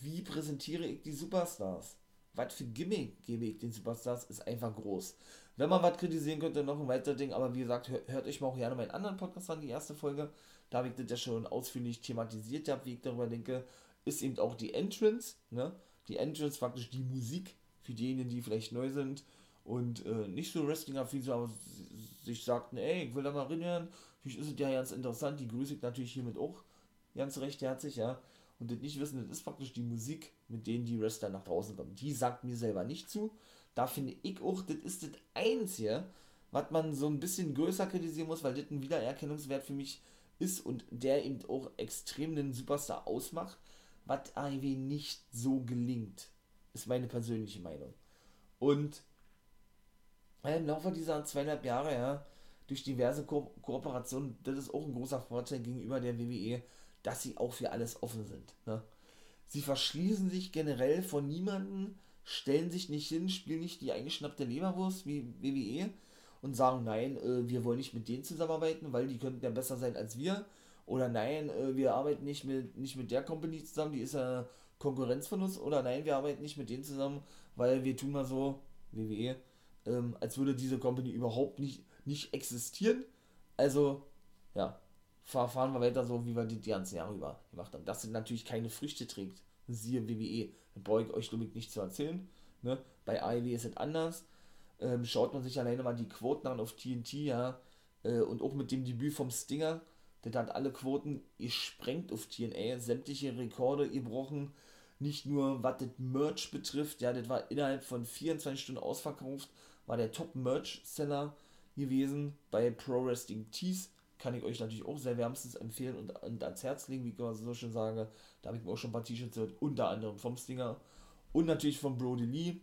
wie präsentiere ich die Superstars, was für Gimmick gebe ich den Superstars, ist einfach groß. Wenn man was kritisieren könnte, noch ein weiteres Ding, aber wie gesagt, hört, hört euch mal auch gerne meinen anderen Podcast an, die erste Folge. Da habe ich das ja schon ausführlich thematisiert, ja, wie ich darüber denke, ist eben auch die Entrance, ne? Die Entrance praktisch die Musik für diejenigen, die vielleicht neu sind und äh, nicht so Wrestling-affin sind, aber sich sagten, ey, ich will da mal reinhören, vielleicht ist es ja ganz interessant, die grüße ich natürlich hiermit auch ganz recht herzlich, ja. Und das nicht wissen, das ist praktisch die Musik, mit denen die Wrestler nach draußen kommen. Die sagt mir selber nicht zu. Da finde ich auch, das ist das Einzige, was man so ein bisschen größer kritisieren muss, weil das ein Wiedererkennungswert für mich ist und der eben auch extrem den Superstar ausmacht, was AEW nicht so gelingt. Ist meine persönliche Meinung. Und im Laufe dieser zweieinhalb Jahre, ja, durch diverse Ko Kooperationen, das ist auch ein großer Vorteil gegenüber der WWE, dass sie auch für alles offen sind. Ne? Sie verschließen sich generell von niemanden, stellen sich nicht hin, spielen nicht die eingeschnappte Leberwurst wie WWE und sagen, nein, äh, wir wollen nicht mit denen zusammenarbeiten, weil die könnten ja besser sein als wir. Oder nein, äh, wir arbeiten nicht mit, nicht mit der Company zusammen, die ist ja Konkurrenz von uns. Oder nein, wir arbeiten nicht mit denen zusammen, weil wir tun mal so, WWE, ähm, als würde diese Company überhaupt nicht, nicht existieren. Also, ja, fahren wir weiter so, wie wir die, die ganzen Jahre über gemacht haben. Das sind natürlich keine Früchte trägt. Siehe WWE. Brauche ich euch damit nicht zu erzählen. Ne? Bei AEW ist es anders. Ähm, schaut man sich alleine mal die Quoten an auf TNT, ja, äh, und auch mit dem Debüt vom Stinger, der hat alle Quoten gesprengt auf TNA, sämtliche Rekorde gebrochen. Nicht nur was das Merch betrifft, ja, das war innerhalb von 24 Stunden ausverkauft, war der Top-Merch-Seller gewesen bei Pro Wrestling Tees kann ich euch natürlich auch sehr wärmstens empfehlen und, und ans Herz legen, wie ich immer so schön sage. Da habe ich mir auch schon ein paar T-Shirts gehört, unter anderem vom Stinger und natürlich von Brody Lee.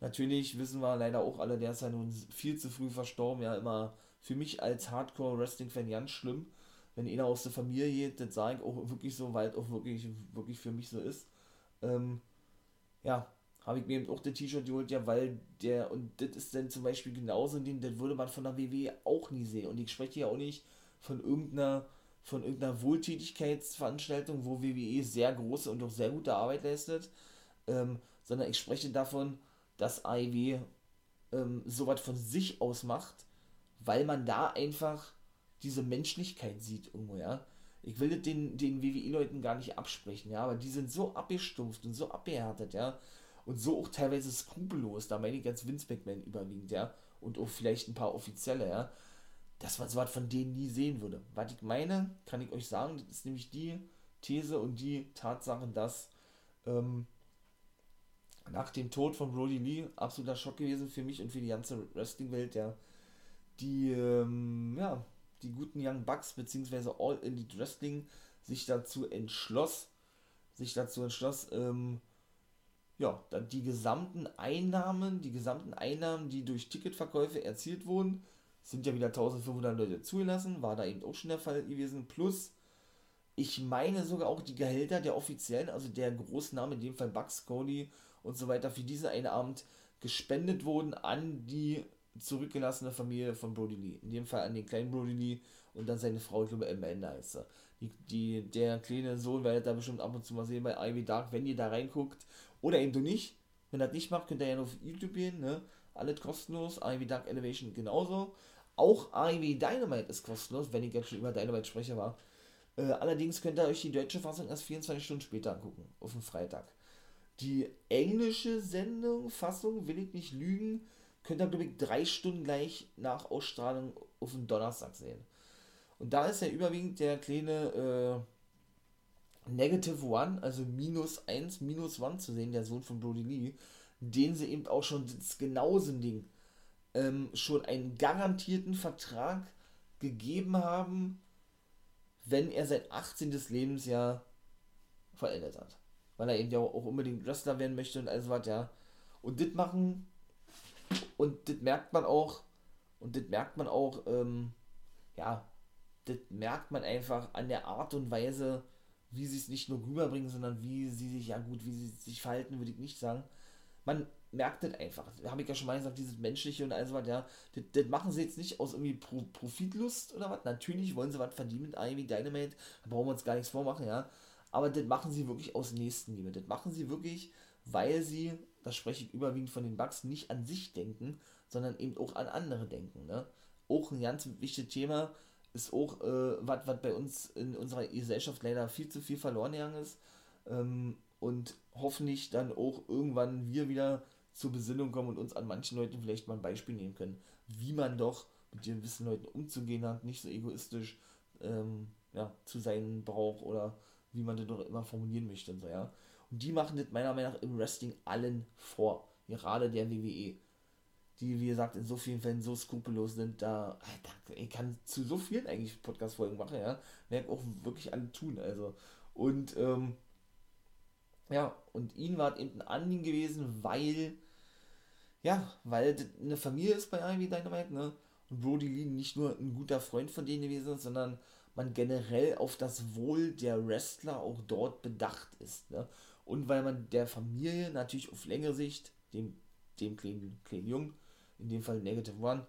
Natürlich wissen wir leider auch alle, der ist ja nun viel zu früh verstorben. Ja, immer für mich als Hardcore-Wrestling-Fan ganz schlimm, wenn einer aus der Familie geht, das sage ich auch wirklich so, weil es auch wirklich, wirklich für mich so ist. Ähm, ja, habe ich mir eben auch das T-Shirt geholt, ja, weil der, und das ist dann zum Beispiel genauso ein Ding, das würde man von der WWE auch nie sehen. Und ich spreche ja auch nicht von irgendeiner, von irgendeiner Wohltätigkeitsveranstaltung, wo WWE sehr große und auch sehr gute Arbeit leistet, ähm, sondern ich spreche davon, dass AEW ähm, sowas von sich aus macht, weil man da einfach diese Menschlichkeit sieht irgendwo, ja. Ich will den, den WWE-Leuten gar nicht absprechen, ja, aber die sind so abgestumpft und so abgehärtet, ja, und so auch teilweise skrupellos, da meine ich jetzt Vince McMahon überwiegend, ja, und auch vielleicht ein paar Offizielle, ja, dass man sowas von denen nie sehen würde. Was ich meine, kann ich euch sagen, das ist nämlich die These und die Tatsache, dass ähm, nach dem Tod von Brody Lee absoluter Schock gewesen für mich und für die ganze Wrestling-Welt, ja, die, ähm, ja, die guten Young Bucks beziehungsweise All Elite Wrestling sich dazu entschloss, sich dazu entschloss, ähm, ja, die gesamten Einnahmen, die gesamten Einnahmen, die durch Ticketverkäufe erzielt wurden, sind ja wieder 1500 Leute zugelassen, war da eben auch schon der Fall gewesen. Plus, ich meine sogar auch die Gehälter der Offiziellen, also der Großname, in dem Fall Bugs, Cody und so weiter, für diesen einen Abend gespendet wurden an die zurückgelassene Familie von Brody Lee. In dem Fall an den kleinen Brody Lee und dann seine Frau, ich glaube, Ender heißt er. Die, die, der kleine Sohn werdet ihr bestimmt ab und zu mal sehen bei Ivy Dark, wenn ihr da reinguckt. Oder eben du nicht. Wenn ihr das nicht macht, könnt ihr ja auf YouTube gehen, ne? Alles kostenlos. Ivy Dark Elevation genauso. Auch AEW Dynamite ist kostenlos, wenn ich jetzt schon über Dynamite spreche, war. Äh, allerdings könnt ihr euch die deutsche Fassung erst 24 Stunden später angucken, auf dem Freitag. Die englische Sendung, Fassung, will ich nicht lügen, könnt ihr, glaube ich, drei Stunden gleich nach Ausstrahlung auf den Donnerstag sehen. Und da ist ja überwiegend der kleine äh, Negative One, also minus 1, minus 1 zu sehen, der Sohn von Brody Lee, den sie eben auch schon das genauso Ding ähm, schon einen garantierten Vertrag gegeben haben, wenn er sein 18. Lebensjahr vollendet hat. Weil er eben ja auch unbedingt Wrestler werden möchte und alles was, ja. Und das machen, und das merkt man auch, und das merkt man auch, ähm, ja, das merkt man einfach an der Art und Weise, wie sie es nicht nur rüberbringen, sondern wie sie sich, ja gut, wie sie sich verhalten, würde ich nicht sagen. Man merkt das einfach. Habe ich ja schon mal gesagt, dieses Menschliche und alles was, ja, das, das, machen sie jetzt nicht aus irgendwie Pro Profitlust oder was. Natürlich wollen sie was verdienen mit Ivy Dynamite, da brauchen wir uns gar nichts vormachen, ja. Aber das machen sie wirklich aus Nächstenliebe. Das machen sie wirklich, weil sie, das spreche ich überwiegend von den Bugs, nicht an sich denken, sondern eben auch an andere denken. Ne? Auch ein ganz wichtiges Thema ist auch, äh, was bei uns in unserer Gesellschaft leider viel zu viel verloren gegangen ist. Ähm, und hoffentlich dann auch irgendwann wir wieder zur Besinnung kommen und uns an manchen Leuten vielleicht mal ein Beispiel nehmen können, wie man doch mit gewissen Leuten umzugehen hat, nicht so egoistisch ähm, ja, zu sein braucht oder wie man das doch immer formulieren möchte und so, ja. Und die machen das meiner Meinung nach im Wrestling allen vor. Gerade der WWE. Die, wie gesagt, in so vielen Fällen so skrupellos sind, da, ich kann zu so vielen eigentlich Podcast-Folgen machen, ja. Merke auch wirklich alle tun, also. Und, ähm, ja, und ihn war eben ein Anliegen gewesen, weil, ja, weil eine Familie ist bei Ivy Dynamite, ne? Und Brody Lee nicht nur ein guter Freund von denen gewesen ist, sondern man generell auf das Wohl der Wrestler auch dort bedacht ist. Ne? Und weil man der Familie natürlich auf längere Sicht, dem, dem kleinen, kleinen Jungen, in dem Fall Negative One,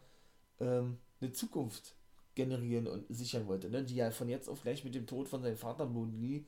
ähm, eine Zukunft generieren und sichern wollte, ne? die ja von jetzt auf gleich mit dem Tod von seinem Vater Brody Lee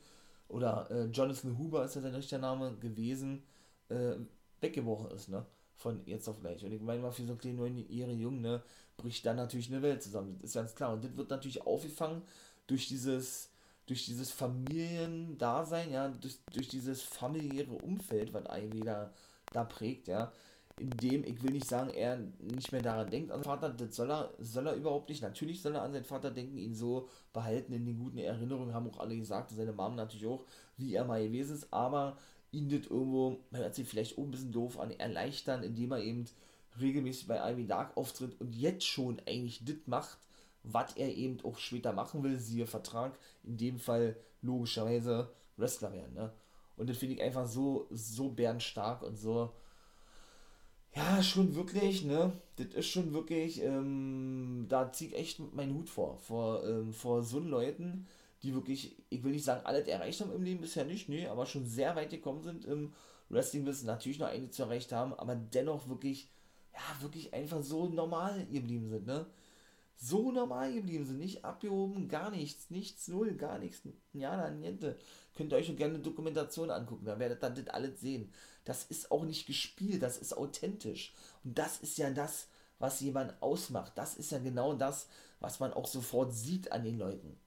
oder äh, Jonathan Huber ist ja sein richtiger Name gewesen, äh, weggebrochen ist, ne? Von jetzt auf gleich. Und ich meine mal, für so einen kleinen neunjährigen Jungen, ne, bricht dann natürlich eine Welt zusammen. Das ist ganz klar. Und das wird natürlich aufgefangen durch dieses, durch dieses Familiendasein, ja, durch, durch dieses familiäre Umfeld, was Ivy da, da prägt, ja, in dem, ich will nicht sagen, er nicht mehr daran denkt an seinen Vater, das soll er, soll er überhaupt nicht. Natürlich soll er an seinen Vater denken, ihn so behalten in den guten Erinnerungen, haben auch alle gesagt, seine Mom natürlich auch, wie er mal gewesen ist, aber ihn das irgendwo, man hört sich vielleicht auch ein bisschen doof an, erleichtern, indem er eben regelmäßig bei Ivy Dark auftritt und jetzt schon eigentlich das macht, was er eben auch später machen will, siehe Vertrag, in dem Fall logischerweise Wrestler werden. Ne? Und das finde ich einfach so, so bärenstark und so, ja, schon wirklich, ne? Das ist schon wirklich, ähm, da ziehe ich echt meinen Hut vor, vor, ähm, vor so Leuten, die wirklich, ich will nicht sagen, alles erreicht haben im Leben bisher nicht, ne, aber schon sehr weit gekommen sind im Wrestling-Wissen, natürlich noch einige zu erreicht haben, aber dennoch wirklich, ja, wirklich einfach so normal geblieben sind, ne? So normal geblieben sind, nicht abgehoben, gar nichts, nichts, null, gar nichts, ja, dann niente. Könnt ihr euch schon gerne Dokumentation angucken, da werdet ihr das alles sehen. Das ist auch nicht gespielt, das ist authentisch. Und das ist ja das, was jemand ausmacht. Das ist ja genau das, was man auch sofort sieht an den Leuten.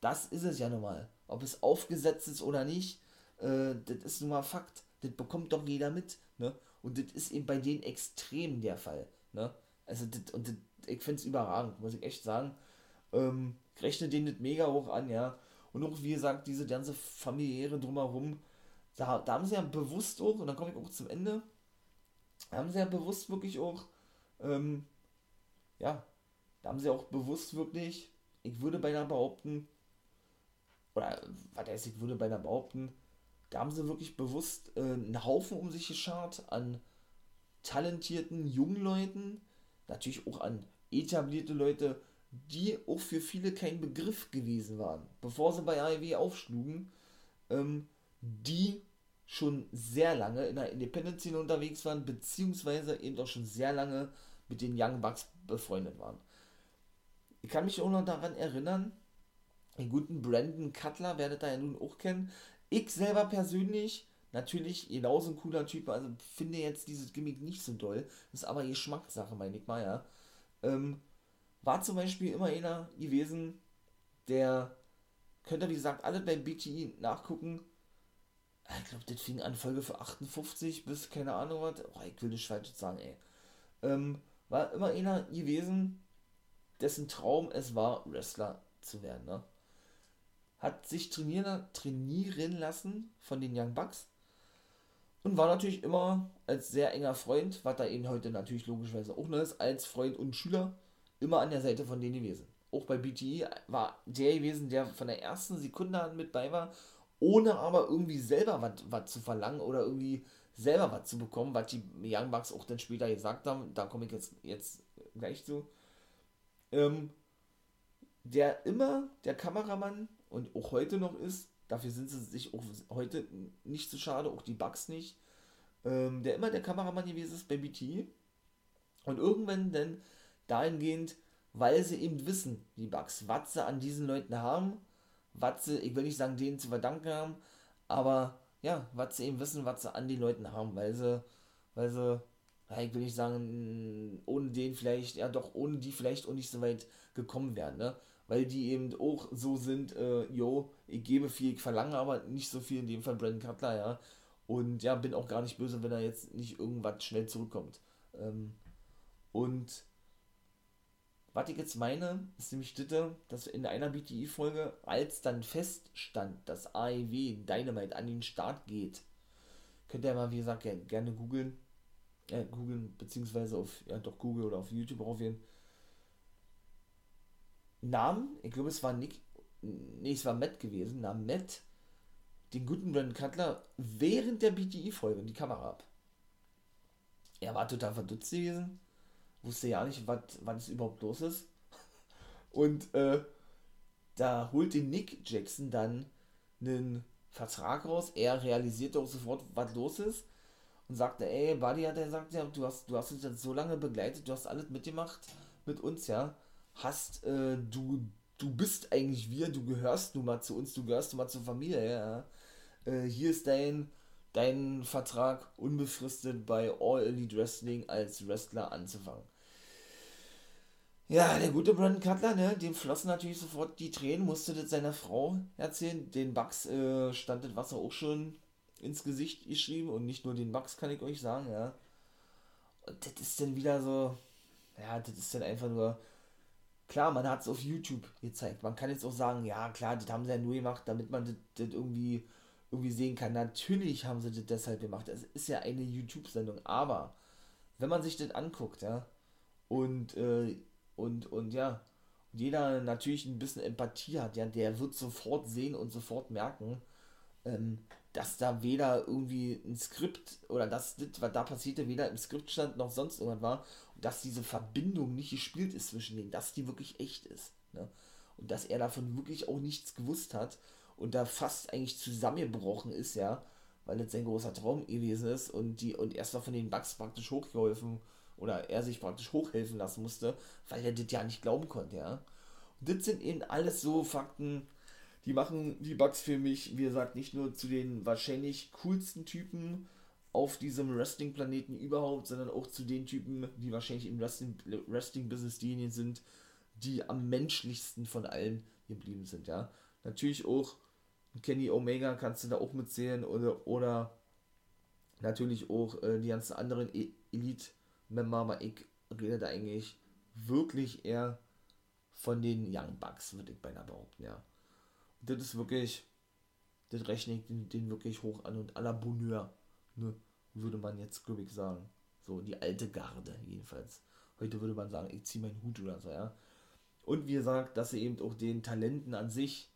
Das ist es ja nun mal. Ob es aufgesetzt ist oder nicht, äh, das ist nun mal Fakt. Das bekommt doch jeder mit. Ne? Und das ist eben bei denen extrem der Fall. Ne? Also, das, und das ich finde es überragend, muss ich echt sagen. Ähm, rechne den nicht mega hoch an, ja. Und auch, wie gesagt, diese ganze familiäre drumherum, da, da haben sie ja bewusst auch, und dann komme ich auch zum Ende, da haben sie ja bewusst wirklich auch, ähm, ja, da haben sie auch bewusst wirklich, ich würde beinahe behaupten, oder was heißt, ich würde beinahe behaupten, da haben sie wirklich bewusst äh, einen Haufen um sich geschart an talentierten jungen Leuten, natürlich auch an etablierte Leute, die auch für viele kein Begriff gewesen waren, bevor sie bei AEW aufschlugen, ähm, die schon sehr lange in der Independent-Szene unterwegs waren, beziehungsweise eben auch schon sehr lange mit den Young Bucks befreundet waren. Ich kann mich auch noch daran erinnern, den guten Brandon Cutler werdet ihr ja nun auch kennen. Ich selber persönlich, natürlich genauso ein cooler Typ, also finde jetzt dieses Gimmick nicht so doll, ist aber Geschmackssache, meine ich mal, ja ähm, war zum Beispiel immer einer gewesen, der, könnt ihr wie gesagt alle beim BTI nachgucken, ich glaube, das fing an Folge für 58 bis keine Ahnung was, oh, ich will nicht falsch sagen, ey. Ähm, war immer einer gewesen, dessen Traum es war, Wrestler zu werden. Ne? Hat sich trainieren, trainieren lassen von den Young Bucks und war natürlich immer als sehr enger Freund, was da eben heute natürlich logischerweise auch noch ist, als Freund und Schüler immer an der Seite von denen gewesen. Auch bei BTE war der gewesen, der von der ersten Sekunde an mit bei war, ohne aber irgendwie selber was zu verlangen oder irgendwie selber was zu bekommen, was die Young Bucks auch dann später gesagt haben. Da komme ich jetzt, jetzt gleich zu. Ähm, der immer der Kameramann und auch heute noch ist, dafür sind sie sich auch heute nicht so schade, auch die Bugs nicht, ähm, der immer der Kameramann gewesen ist bei BT und irgendwann dann dahingehend, weil sie eben wissen, die Bugs, was sie an diesen Leuten haben, was sie, ich will nicht sagen, denen zu verdanken haben, aber ja, was sie eben wissen, was sie an den Leuten haben, weil sie, weil sie, ich will nicht sagen, ohne den vielleicht, ja doch, ohne die vielleicht auch nicht so weit gekommen wären, ne? Weil die eben auch so sind, äh, yo, ich gebe viel, ich verlange aber nicht so viel, in dem Fall Brandon Cutler, ja. Und ja, bin auch gar nicht böse, wenn er jetzt nicht irgendwas schnell zurückkommt. Ähm, und was ich jetzt meine, ist nämlich das, dass in einer BTI-Folge, als dann feststand, dass AEW Dynamite an den Start geht, könnt ihr mal, wie gesagt, gerne googeln, äh, googeln, beziehungsweise auf, ja doch Google oder auf YouTube raufgehen. Namen, ich glaube es war Nick, nee, es war Matt gewesen, nahm Matt den guten Brandon Cutler während der BTI-Folge die Kamera ab. Er war total verdutzt gewesen wusste ja nicht, was überhaupt los ist. Und äh, da holte Nick Jackson dann einen Vertrag raus. Er realisierte auch sofort, was los ist. Und sagte, ey, Buddy hat er ja, du hast, du hast uns jetzt so lange begleitet, du hast alles mitgemacht mit uns, ja. Hast, äh, du, du bist eigentlich wir, du gehörst nun mal zu uns, du gehörst nun mal zur Familie, ja. Äh, hier ist dein, dein Vertrag unbefristet bei All Elite Wrestling als Wrestler anzufangen. Ja, der gute Brandon Cutler, ne, dem flossen natürlich sofort die Tränen, musste das seiner Frau erzählen. Den Bugs äh, stand das Wasser auch schon ins Gesicht geschrieben und nicht nur den Bugs, kann ich euch sagen, ja. Und das ist dann wieder so, ja, das ist dann einfach nur, klar, man hat es auf YouTube gezeigt. Man kann jetzt auch sagen, ja, klar, das haben sie ja nur gemacht, damit man das, das irgendwie, irgendwie sehen kann. Natürlich haben sie das deshalb gemacht. Es ist ja eine YouTube-Sendung, aber wenn man sich das anguckt, ja, und äh, und, und ja, jeder natürlich ein bisschen Empathie hat, ja, der wird sofort sehen und sofort merken, ähm, dass da weder irgendwie ein Skript oder das, was da passierte, weder im Skript stand noch sonst irgendwas war und dass diese Verbindung nicht gespielt ist zwischen denen, dass die wirklich echt ist. Ne? Und dass er davon wirklich auch nichts gewusst hat und da fast eigentlich zusammengebrochen ist, ja, weil das sein großer Traum gewesen ist und die und erst mal von den Bugs praktisch hochgeholfen oder er sich praktisch hochhelfen lassen musste, weil er das ja nicht glauben konnte, ja. Und das sind eben alles so Fakten, die machen die Bugs für mich, wie gesagt, nicht nur zu den wahrscheinlich coolsten Typen auf diesem Wrestling-Planeten überhaupt, sondern auch zu den Typen, die wahrscheinlich im Wrestling-Business Wrestling diejenigen sind, die am menschlichsten von allen geblieben sind, ja. Natürlich auch Kenny Omega kannst du da auch mitzählen oder, oder natürlich auch äh, die ganzen anderen e Elite Member, aber ich rede da eigentlich wirklich eher von den Young Bucks, würde ich beinahe behaupten, ja. Das ist wirklich, das rechne ich den, den wirklich hoch an und à la Bonheur, ne, würde man jetzt, glaube ich, sagen. So, die alte Garde, jedenfalls. Heute würde man sagen, ich ziehe meinen Hut oder so, ja. Und wie gesagt, dass sie eben auch den Talenten an sich,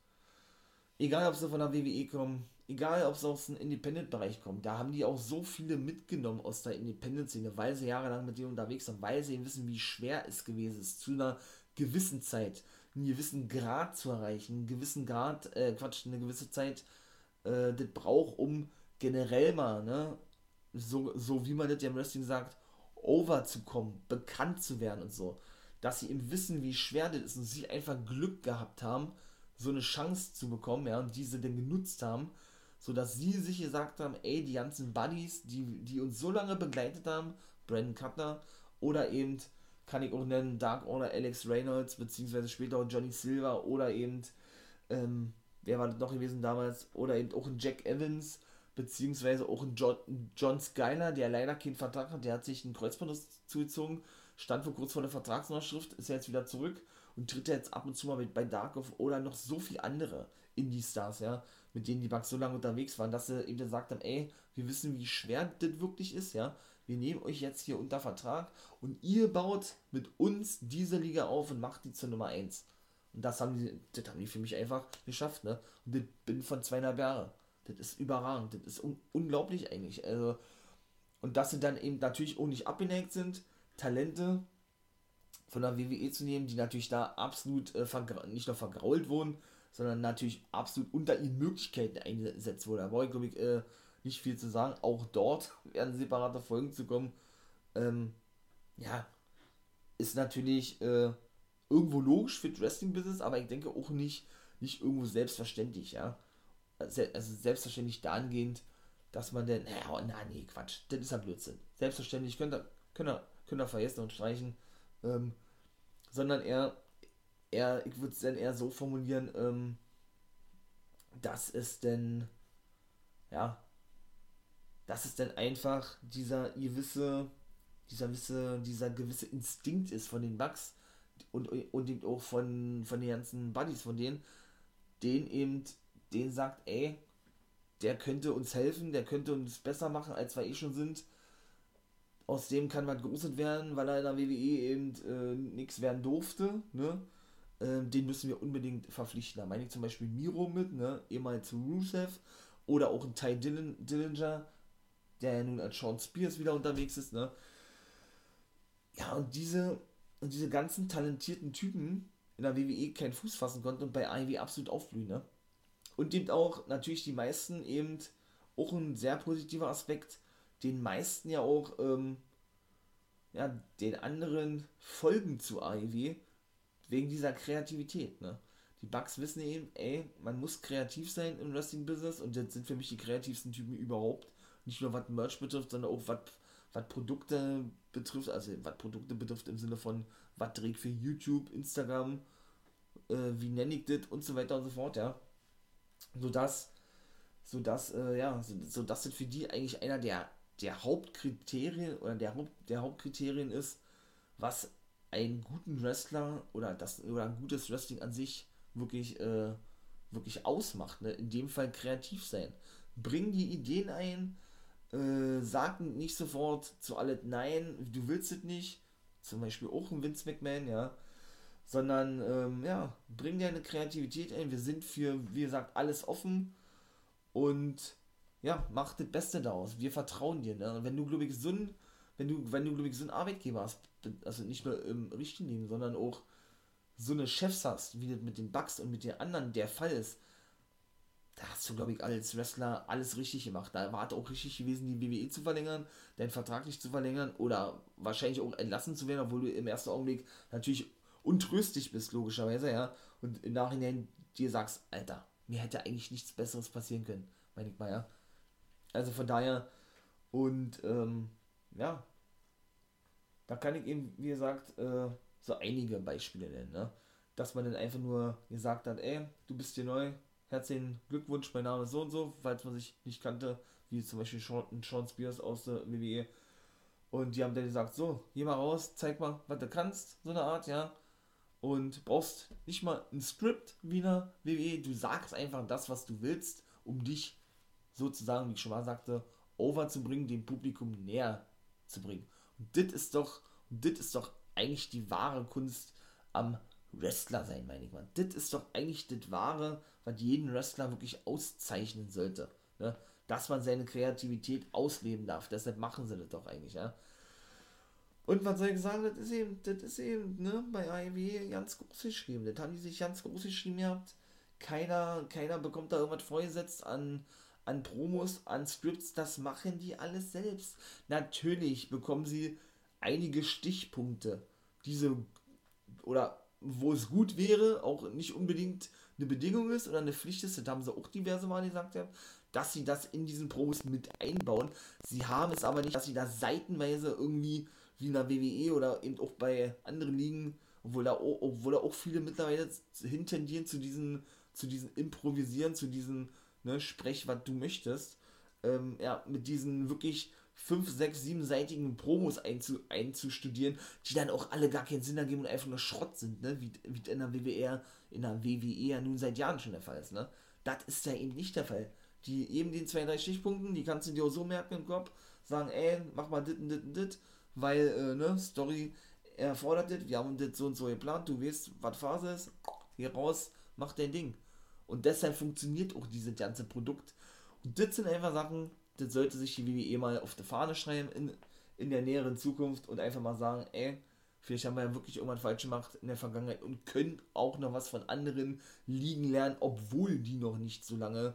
egal ob sie von der WWE kommen, egal ob es aus dem Independent-Bereich kommt, da haben die auch so viele mitgenommen aus der Independent-Szene, weil sie jahrelang mit denen unterwegs sind, weil sie wissen, wie schwer es gewesen ist, zu einer gewissen Zeit einen gewissen Grad zu erreichen, einen gewissen Grad, äh, Quatsch, eine gewisse Zeit, äh, das braucht, um generell mal, ne, so, so wie man das ja im Wrestling sagt, overzukommen, bekannt zu werden und so. Dass sie eben wissen, wie schwer das ist und sie einfach Glück gehabt haben, so eine Chance zu bekommen, ja, und diese dann genutzt haben sodass sie sich gesagt haben, ey, die ganzen Buddies, die, die uns so lange begleitet haben, Brandon Cutler oder eben, kann ich auch nennen, Dark Order Alex Reynolds, beziehungsweise später auch Johnny Silver oder eben, ähm, wer war das noch gewesen damals, oder eben auch ein Jack Evans, beziehungsweise auch ein John, John Skyler, der leider keinen Vertrag hat, der hat sich einen Kreuzband zugezogen, stand vor kurz vor der Vertragsnachschrift, ist jetzt wieder zurück und tritt jetzt ab und zu mal mit, bei Dark of oder noch so viele andere Indie-Stars, ja, mit denen die Bugs so lange unterwegs waren, dass sie eben gesagt haben, ey, wir wissen, wie schwer das wirklich ist, ja. Wir nehmen euch jetzt hier unter Vertrag und ihr baut mit uns diese Liga auf und macht die zur Nummer 1. Und das haben die, das haben die für mich einfach geschafft, ne? Und das bin von zweieinhalb Jahren. Das ist überragend, das ist un unglaublich eigentlich. Also, und dass sie dann eben natürlich auch nicht abgeneigt sind, Talente von der WWE zu nehmen, die natürlich da absolut äh, nicht nur vergrault wurden, sondern natürlich absolut unter ihren Möglichkeiten eingesetzt wurde. Da brauche ich, glaube ich, äh, nicht viel zu sagen. Auch dort werden separate Folgen zu kommen. Ähm, ja, ist natürlich äh, irgendwo logisch für Wrestling-Business, aber ich denke auch nicht, nicht irgendwo selbstverständlich, ja. Also selbstverständlich dahingehend, dass man denn, naja, oh, na, nee, Quatsch, das ist ja Blödsinn. Selbstverständlich könnt ihr, könnt ihr, könnt ihr vergessen und streichen, ähm, sondern eher, eher ich würde es dann eher so formulieren, ähm, dass es denn, ja, dass es denn einfach dieser gewisse, dieser gewisse, dieser gewisse Instinkt ist von den Bugs und, und eben auch von, von den ganzen Buddies von denen, den eben, den sagt, ey, der könnte uns helfen, der könnte uns besser machen, als wir eh schon sind. Aus dem kann was Großes werden, weil er in der WWE eben äh, nichts werden durfte, ne? Ähm, den müssen wir unbedingt verpflichten. Da meine ich zum Beispiel Miro mit, ne? Ehemals Rusev oder auch ein Ty Dillinger, der ja nun als Sean Spears wieder unterwegs ist, ne? Ja, und diese, und diese ganzen talentierten Typen in der WWE keinen Fuß fassen konnten und bei AEW absolut aufblühen, ne? Und eben auch natürlich die meisten eben auch ein sehr positiver Aspekt, den meisten ja auch ähm, ja, den anderen folgen zu AEW wegen dieser Kreativität, ne? Die Bugs wissen eben, ey, man muss kreativ sein im Wrestling-Business und das sind für mich die kreativsten Typen überhaupt. Nicht nur was Merch betrifft, sondern auch was, Produkte betrifft, also was Produkte betrifft im Sinne von, was trägt für YouTube, Instagram, äh, wie nenne ich das und so weiter und so fort, ja. Sodass, sodass, äh, ja, sodass das für die eigentlich einer der, der Hauptkriterien oder der, Haupt, der Hauptkriterien ist, was einen guten Wrestler oder das oder ein gutes Wrestling an sich wirklich, äh, wirklich ausmacht. Ne? In dem Fall kreativ sein. Bring die Ideen ein, äh, nicht sofort zu alles nein, du willst es nicht. Zum Beispiel auch ein Vince McMahon, ja. Sondern, ähm, ja, bring deine Kreativität ein. Wir sind für, wie gesagt, alles offen. Und ja, mach das Beste daraus. Wir vertrauen dir. Ne? Wenn du, glaube ich, so ein, wenn du, wenn du, glaube ich, so ein Arbeitgeber hast, also nicht nur im richtigen Leben, sondern auch so eine Chefs hast, wie das mit den Bugs und mit den anderen der Fall ist, da hast du, glaube ich, als Wrestler alles richtig gemacht. Da war es auch richtig gewesen, die WWE zu verlängern, deinen Vertrag nicht zu verlängern oder wahrscheinlich auch entlassen zu werden, obwohl du im ersten Augenblick natürlich untröstlich bist, logischerweise, ja. Und im Nachhinein dir sagst, Alter, mir hätte eigentlich nichts Besseres passieren können, meine ich mal, ja. Also von daher, und ähm, ja, da kann ich eben, wie gesagt, äh, so einige Beispiele nennen, ne? Dass man dann einfach nur gesagt hat, ey, du bist hier neu, herzlichen Glückwunsch, mein Name ist so und so, falls man sich nicht kannte, wie zum Beispiel Sean, Sean Spears aus der WWE. Und die haben dann gesagt, so, geh mal raus, zeig mal, was du kannst, so eine Art, ja. Und brauchst nicht mal ein Skript wie eine WWE, du sagst einfach das, was du willst, um dich sozusagen, wie ich schon mal sagte, overzubringen, dem Publikum näher zu bringen. Und das ist doch, das ist doch eigentlich die wahre Kunst am Wrestler sein, meine ich mal. Das ist doch eigentlich das Wahre, was jeden Wrestler wirklich auszeichnen sollte. Ne? Dass man seine Kreativität ausleben darf. Deshalb machen sie das doch eigentlich, ja. Und was soll ich sagen, das ist eben, das ist eben, ne, bei AEW ganz groß geschrieben. Das haben die sich ganz groß geschrieben gehabt. Keiner, keiner bekommt da irgendwas vorgesetzt an, an Promos, an Scripts. Das machen die alles selbst. Natürlich bekommen sie einige Stichpunkte. Diese, oder wo es gut wäre, auch nicht unbedingt eine Bedingung ist oder eine Pflicht ist, das haben sie auch diverse Mal gesagt, dass sie das in diesen Pros mit einbauen. Sie haben es aber nicht, dass sie da seitenweise irgendwie wie in der WWE oder eben auch bei anderen Ligen, obwohl da, auch, obwohl da auch viele mittlerweile hintendieren zu diesen, zu diesen Improvisieren, zu diesen, ne, Sprech, was du möchtest, ähm, ja, mit diesen wirklich fünf, sechs, siebenseitigen Promos einzu, einzustudieren, die dann auch alle gar keinen Sinn ergeben und einfach nur Schrott sind, ne? Wie, wie in der WWE, in der WWE ja nun seit Jahren schon der Fall ist, ne? Das ist ja eben nicht der Fall. Die eben den zwei, drei Stichpunkten, die kannst du dir auch so merken im Kopf, sagen, ey, mach mal dit und dit und dit, weil, äh, ne, Story erfordert das, wir haben das so und so geplant, du weißt, was Phase ist, hier raus, mach dein Ding. Und deshalb funktioniert auch dieses ganze Produkt. Und das sind einfach Sachen, das sollte sich die WWE mal auf die Fahne schreiben in, in der näheren Zukunft und einfach mal sagen, ey, vielleicht haben wir ja wirklich irgendwas falsch gemacht in der Vergangenheit und können auch noch was von anderen liegen lernen, obwohl die noch nicht so lange,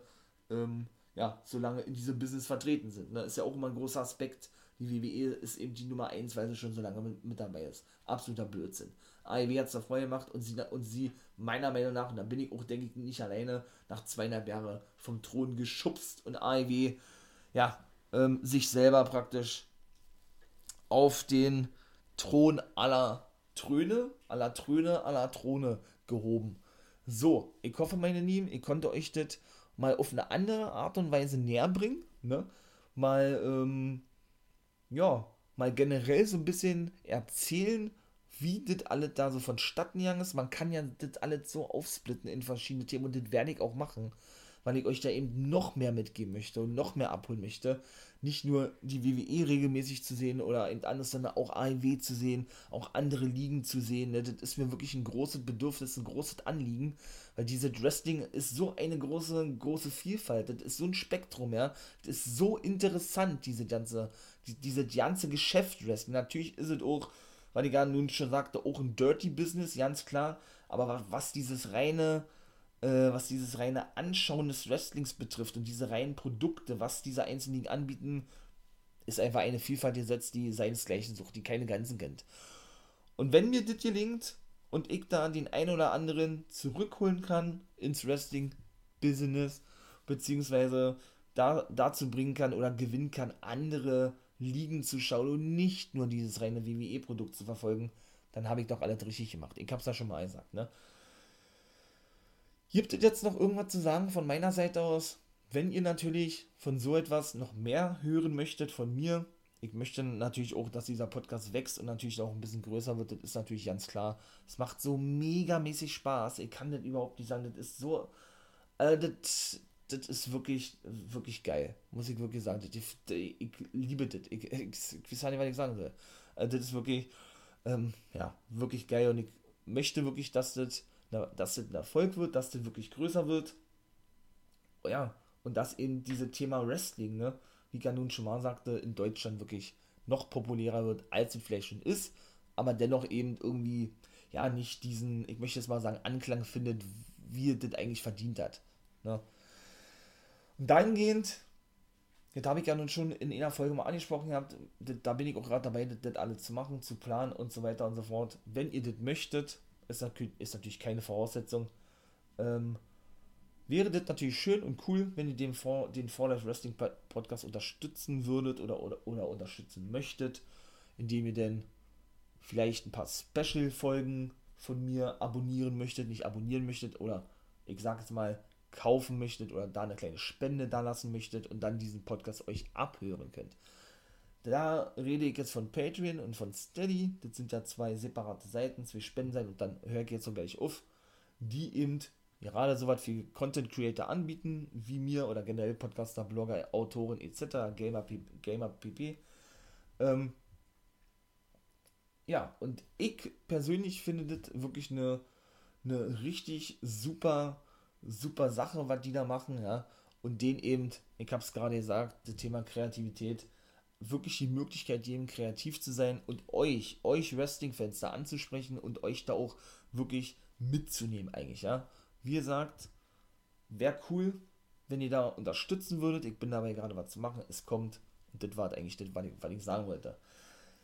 ähm, ja, so lange in diesem Business vertreten sind. Ne? Ist ja auch immer ein großer Aspekt. Die WWE ist eben die Nummer 1, weil sie schon so lange mit, mit dabei ist. Absoluter Blödsinn. AEW hat es da vorher gemacht und sie, und sie, meiner Meinung nach, und da bin ich auch, denke ich, nicht alleine, nach zweieinhalb Jahren vom Thron geschubst und AEW ja, ähm, sich selber praktisch auf den Thron aller Tröne, aller Tröne, aller Throne gehoben. So, ich hoffe, meine Lieben, ich konnte euch das mal auf eine andere Art und Weise näher bringen, ne? Mal, ähm, ja, mal generell so ein bisschen erzählen, wie das alles da so vonstatten gegangen ist. Man kann ja das alles so aufsplitten in verschiedene Themen und das werde ich auch machen weil ich euch da eben noch mehr mitgeben möchte und noch mehr abholen möchte. Nicht nur die WWE regelmäßig zu sehen oder eben anders, sondern auch AEW zu sehen, auch andere Ligen zu sehen. Ne? Das ist mir wirklich ein großes Bedürfnis, ein großes Anliegen, weil diese Wrestling ist so eine große, große Vielfalt. Das ist so ein Spektrum, ja. Das ist so interessant, diese ganze, die, diese ganze Geschäft Wrestling. Natürlich ist es auch, weil ich gerade nun schon sagte, auch ein Dirty Business, ganz klar. Aber was dieses reine, äh, was dieses reine Anschauen des Wrestlings betrifft und diese reinen Produkte, was diese einzelnen anbieten, ist einfach eine Vielfalt gesetzt, die seinesgleichen sucht, die keine Grenzen kennt. Und wenn mir das gelingt und ich da den einen oder anderen zurückholen kann ins Wrestling-Business, beziehungsweise da, dazu bringen kann oder gewinnen kann, andere Ligen zu schauen und nicht nur dieses reine WWE-Produkt zu verfolgen, dann habe ich doch alles richtig gemacht. Ich habe es ja schon mal gesagt, ne? Gibt es jetzt noch irgendwas zu sagen von meiner Seite aus? Wenn ihr natürlich von so etwas noch mehr hören möchtet von mir, ich möchte natürlich auch, dass dieser Podcast wächst und natürlich auch ein bisschen größer wird, das ist natürlich ganz klar. Es macht so megamäßig Spaß. Ich kann das überhaupt nicht sagen. Das ist so. Äh, das, das ist wirklich, wirklich geil. Muss ich wirklich sagen. Das, ich, ich liebe das. Ich, ich, ich weiß nicht, was ich sagen soll. Äh, das ist wirklich, ähm, ja, wirklich geil und ich möchte wirklich, dass das dass das ein Erfolg wird, dass das wirklich größer wird. Ja, und dass eben dieses Thema Wrestling, ne, wie ich ja nun schon mal sagte, in Deutschland wirklich noch populärer wird, als es vielleicht schon ist, aber dennoch eben irgendwie, ja, nicht diesen, ich möchte jetzt mal sagen, Anklang findet, wie es das eigentlich verdient hat. Ne? Und dahingehend, das habe ich ja nun schon in einer Folge mal angesprochen gehabt, da bin ich auch gerade dabei, das alles zu machen, zu planen und so weiter und so fort. Wenn ihr das möchtet, ist, ist natürlich keine Voraussetzung. Ähm, wäre das natürlich schön und cool, wenn ihr den, For den For Life Wrestling Podcast unterstützen würdet oder, oder, oder unterstützen möchtet, indem ihr denn vielleicht ein paar Special-Folgen von mir abonnieren möchtet, nicht abonnieren möchtet oder ich sage jetzt mal kaufen möchtet oder da eine kleine Spende da lassen möchtet und dann diesen Podcast euch abhören könnt. Da rede ich jetzt von Patreon und von Steady. Das sind ja zwei separate Seiten, zwei Spendenseiten und dann höre ich jetzt so gleich auf, die eben gerade so was wie Content Creator anbieten, wie mir oder generell Podcaster, Blogger, Autoren etc., Gamer, Gamer PP. Ähm, ja, und ich persönlich finde das wirklich eine, eine richtig super, super Sache, was die da machen, ja. Und den eben, ich habe es gerade gesagt, das Thema Kreativität wirklich die Möglichkeit geben, kreativ zu sein und euch, euch Wrestling-Fans da anzusprechen und euch da auch wirklich mitzunehmen eigentlich, ja. Wie gesagt, wäre cool, wenn ihr da unterstützen würdet. Ich bin dabei gerade was zu machen. Es kommt. Und das war eigentlich das, was ich, was ich sagen wollte.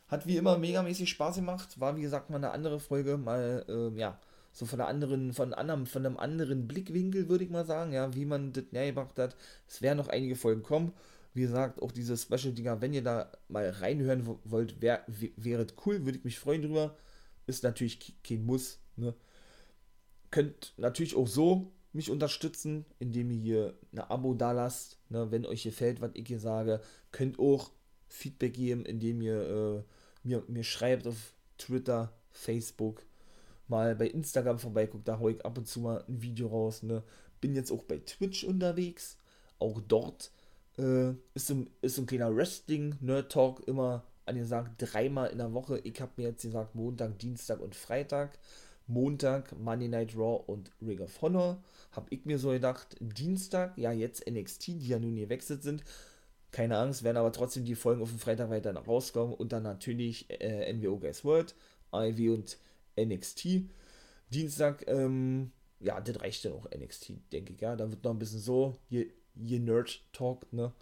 Hat wie immer megamäßig Spaß gemacht. War wie gesagt mal eine andere Folge, mal, äh, ja, so von einer anderen, von einem, von einem anderen Blickwinkel, würde ich mal sagen, ja, wie man das näher gemacht hat. Es werden noch einige Folgen kommen. Wie gesagt, auch diese Special-Dinger, wenn ihr da mal reinhören wollt, wär, wäre cool, würde ich mich freuen drüber. Ist natürlich kein Muss. Ne? Könnt natürlich auch so mich unterstützen, indem ihr hier ein Abo da lasst. Ne? Wenn euch gefällt, was ich hier sage, könnt auch Feedback geben, indem ihr äh, mir, mir schreibt auf Twitter, Facebook, mal bei Instagram vorbeiguckt, da hau ich ab und zu mal ein Video raus. Ne? Bin jetzt auch bei Twitch unterwegs. Auch dort äh, ist, so, ist ein kleiner Wrestling-Nerd-Talk immer angesagt, dreimal in der Woche. Ich habe mir jetzt gesagt, Montag, Dienstag und Freitag. Montag Monday Night Raw und Ring of Honor. Habe ich mir so gedacht, Dienstag, ja jetzt NXT, die ja nun gewechselt sind. Keine Angst, werden aber trotzdem die Folgen auf dem Freitag weiter rauskommen. Und dann natürlich äh, NWO Guys World, IV und NXT. Dienstag, ähm, ja, das reicht dann auch NXT, denke ich, ja. Da wird noch ein bisschen so, je Nerd talkt, ne.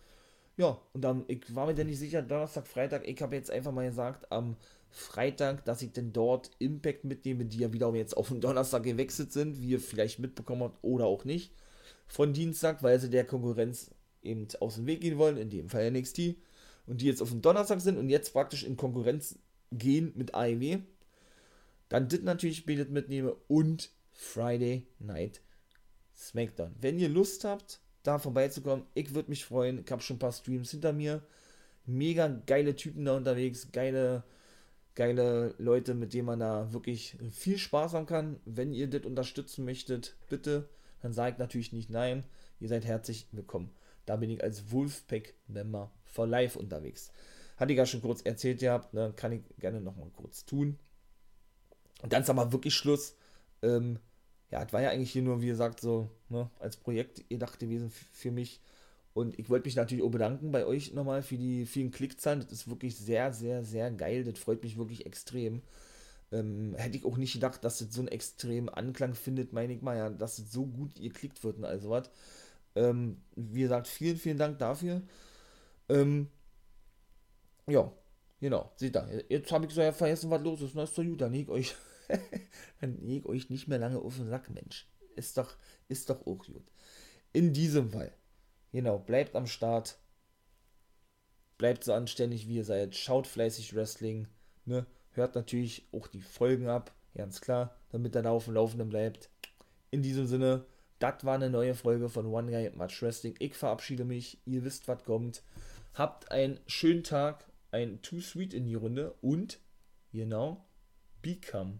Ja, und dann, ich war mir dann nicht sicher, Donnerstag, Freitag, ich habe jetzt einfach mal gesagt, am Freitag, dass ich denn dort Impact mitnehme, die ja wiederum jetzt auf den Donnerstag gewechselt sind, wie ihr vielleicht mitbekommen habt oder auch nicht, von Dienstag, weil sie der Konkurrenz eben aus dem Weg gehen wollen, in dem Fall NXT, und die jetzt auf den Donnerstag sind und jetzt praktisch in Konkurrenz gehen mit AEW, dann das natürlich bietet mitnehme und Friday Night SmackDown. Wenn ihr Lust habt, da vorbeizukommen, ich würde mich freuen. Ich habe schon ein paar Streams hinter mir. Mega geile Typen da unterwegs, geile, geile Leute, mit denen man da wirklich viel Spaß haben kann. Wenn ihr das unterstützen möchtet, bitte, dann ich natürlich nicht nein. Ihr seid herzlich willkommen. Da bin ich als Wolfpack-Member for Life unterwegs. Hatte ich ja schon kurz erzählt gehabt, ne? kann ich gerne nochmal kurz tun. Und dann ist aber wirklich Schluss. Ähm, ja, es war ja eigentlich hier nur, wie gesagt, so ne, als Projekt gedacht gewesen für mich. Und ich wollte mich natürlich auch bedanken bei euch nochmal für die vielen Klickzahlen. Das ist wirklich sehr, sehr, sehr geil. Das freut mich wirklich extrem. Ähm, hätte ich auch nicht gedacht, dass das so einen extremen Anklang findet, meine ich mal, ja, dass das so gut geklickt wird und also was. Ähm, wie gesagt, vielen, vielen Dank dafür. Ähm, ja, genau, seht da. Jetzt habe ich so ja vergessen, was los ist. Na, ist doch gut, dann ich euch dann leg euch nicht mehr lange auf den Sack, Mensch. Ist doch, ist doch auch gut. In diesem Fall. Genau, bleibt am Start. Bleibt so anständig, wie ihr seid. Schaut fleißig Wrestling. Ne? Hört natürlich auch die Folgen ab. Ganz klar, damit er da auf dem Laufenden bleibt. In diesem Sinne, das war eine neue Folge von One Guy Much Wrestling. Ich verabschiede mich. Ihr wisst, was kommt. Habt einen schönen Tag. Ein Too Sweet in die Runde. Und, genau, become